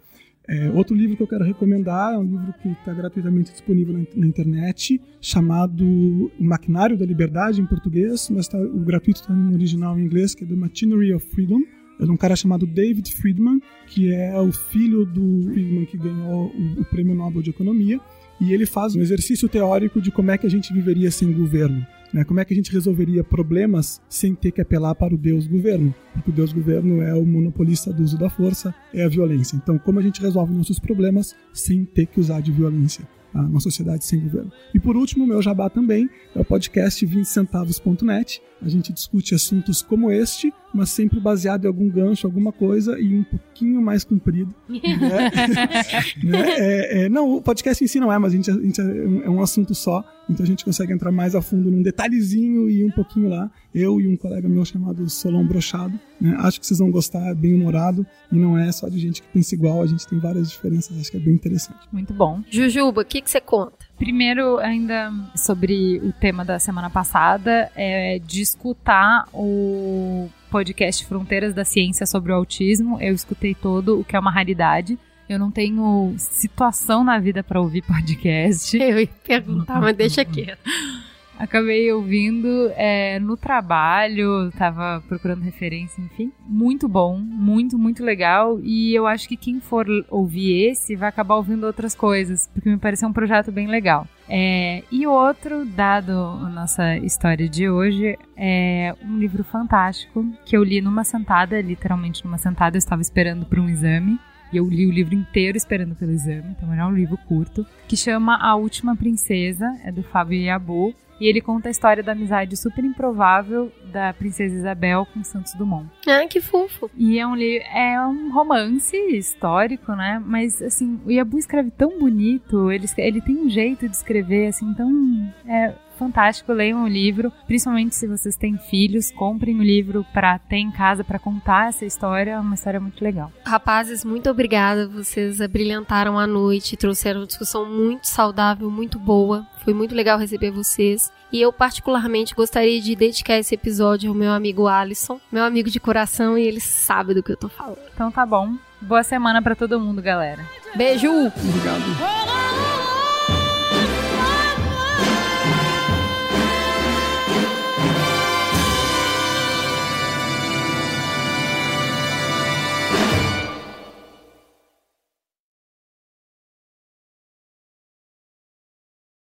É, outro livro que eu quero recomendar é um livro que está gratuitamente disponível na, na internet, chamado O Maquinário da Liberdade, em português, mas tá- o gratuito está no original em inglês, que é The Machinery of Freedom. É de um cara chamado David Friedman, que é o filho do Friedman que ganhou o, o Prêmio Nobel de Economia. E ele faz um exercício teórico de como é que a gente viveria sem governo. Né? Como é que a gente resolveria problemas sem ter que apelar para o Deus governo? Porque o Deus governo é o monopolista do uso da força, é a violência. Então, como a gente resolve nossos problemas sem ter que usar de violência? tá? Uma sociedade sem governo. E por último, meu jabá também é o podcast 20centavos.net. A gente discute assuntos como este, mas sempre baseado em algum gancho, alguma coisa e um pouquinho mais comprido. [LAUGHS] né? Né? É, é, não, o podcast em si não é, mas a gente, a gente é, um, é um assunto só, então a gente consegue entrar mais a fundo num detalhezinho e um pouquinho lá. Eu e um colega meu chamado Solon Brochado. Né? Acho que vocês vão gostar, é bem humorado e não é só de gente que pensa igual, a gente tem várias diferenças, acho que é bem interessante. Muito bom. Jujuba, o que que você conta? Primeiro, ainda sobre o tema da semana passada, é de escutar o podcast Fronteiras da Ciência sobre o Autismo. Eu escutei todo, o que é uma raridade. Eu não tenho situação na vida para ouvir podcast. Eu ia perguntar, mas deixa quieto. Acabei ouvindo é, no trabalho, tava procurando referência, enfim. Muito bom, muito, muito legal. E eu acho que quem for ouvir esse vai acabar ouvindo outras coisas, porque me pareceu um projeto bem legal. É, e outro, dado a nossa história de hoje, é um livro fantástico que eu li numa sentada, literalmente numa sentada, eu estava esperando para um exame. e eu li o livro inteiro esperando pelo exame, então é um livro curto, que chama A Última Princesa, é do Fábio Yabu, e ele conta a história da amizade super improvável da princesa Isabel com Santos Dumont. Ah, que fofo. E é um, é um romance histórico, né? Mas, assim, o Yabu escreve tão bonito, ele, ele tem um jeito de escrever, assim, tão... É, fantástico, leiam o livro, principalmente se vocês têm filhos, comprem o livro para ter em casa para contar essa história, é uma história muito legal. Rapazes, muito obrigada, vocês brilhantaram a noite, trouxeram uma discussão muito saudável, muito boa. Foi muito legal receber vocês. E eu, particularmente, gostaria de dedicar esse episódio ao meu amigo Alisson, meu amigo de coração, e ele sabe do que eu tô falando. Então tá bom. Boa semana para todo mundo, galera. Beijo! Obrigado.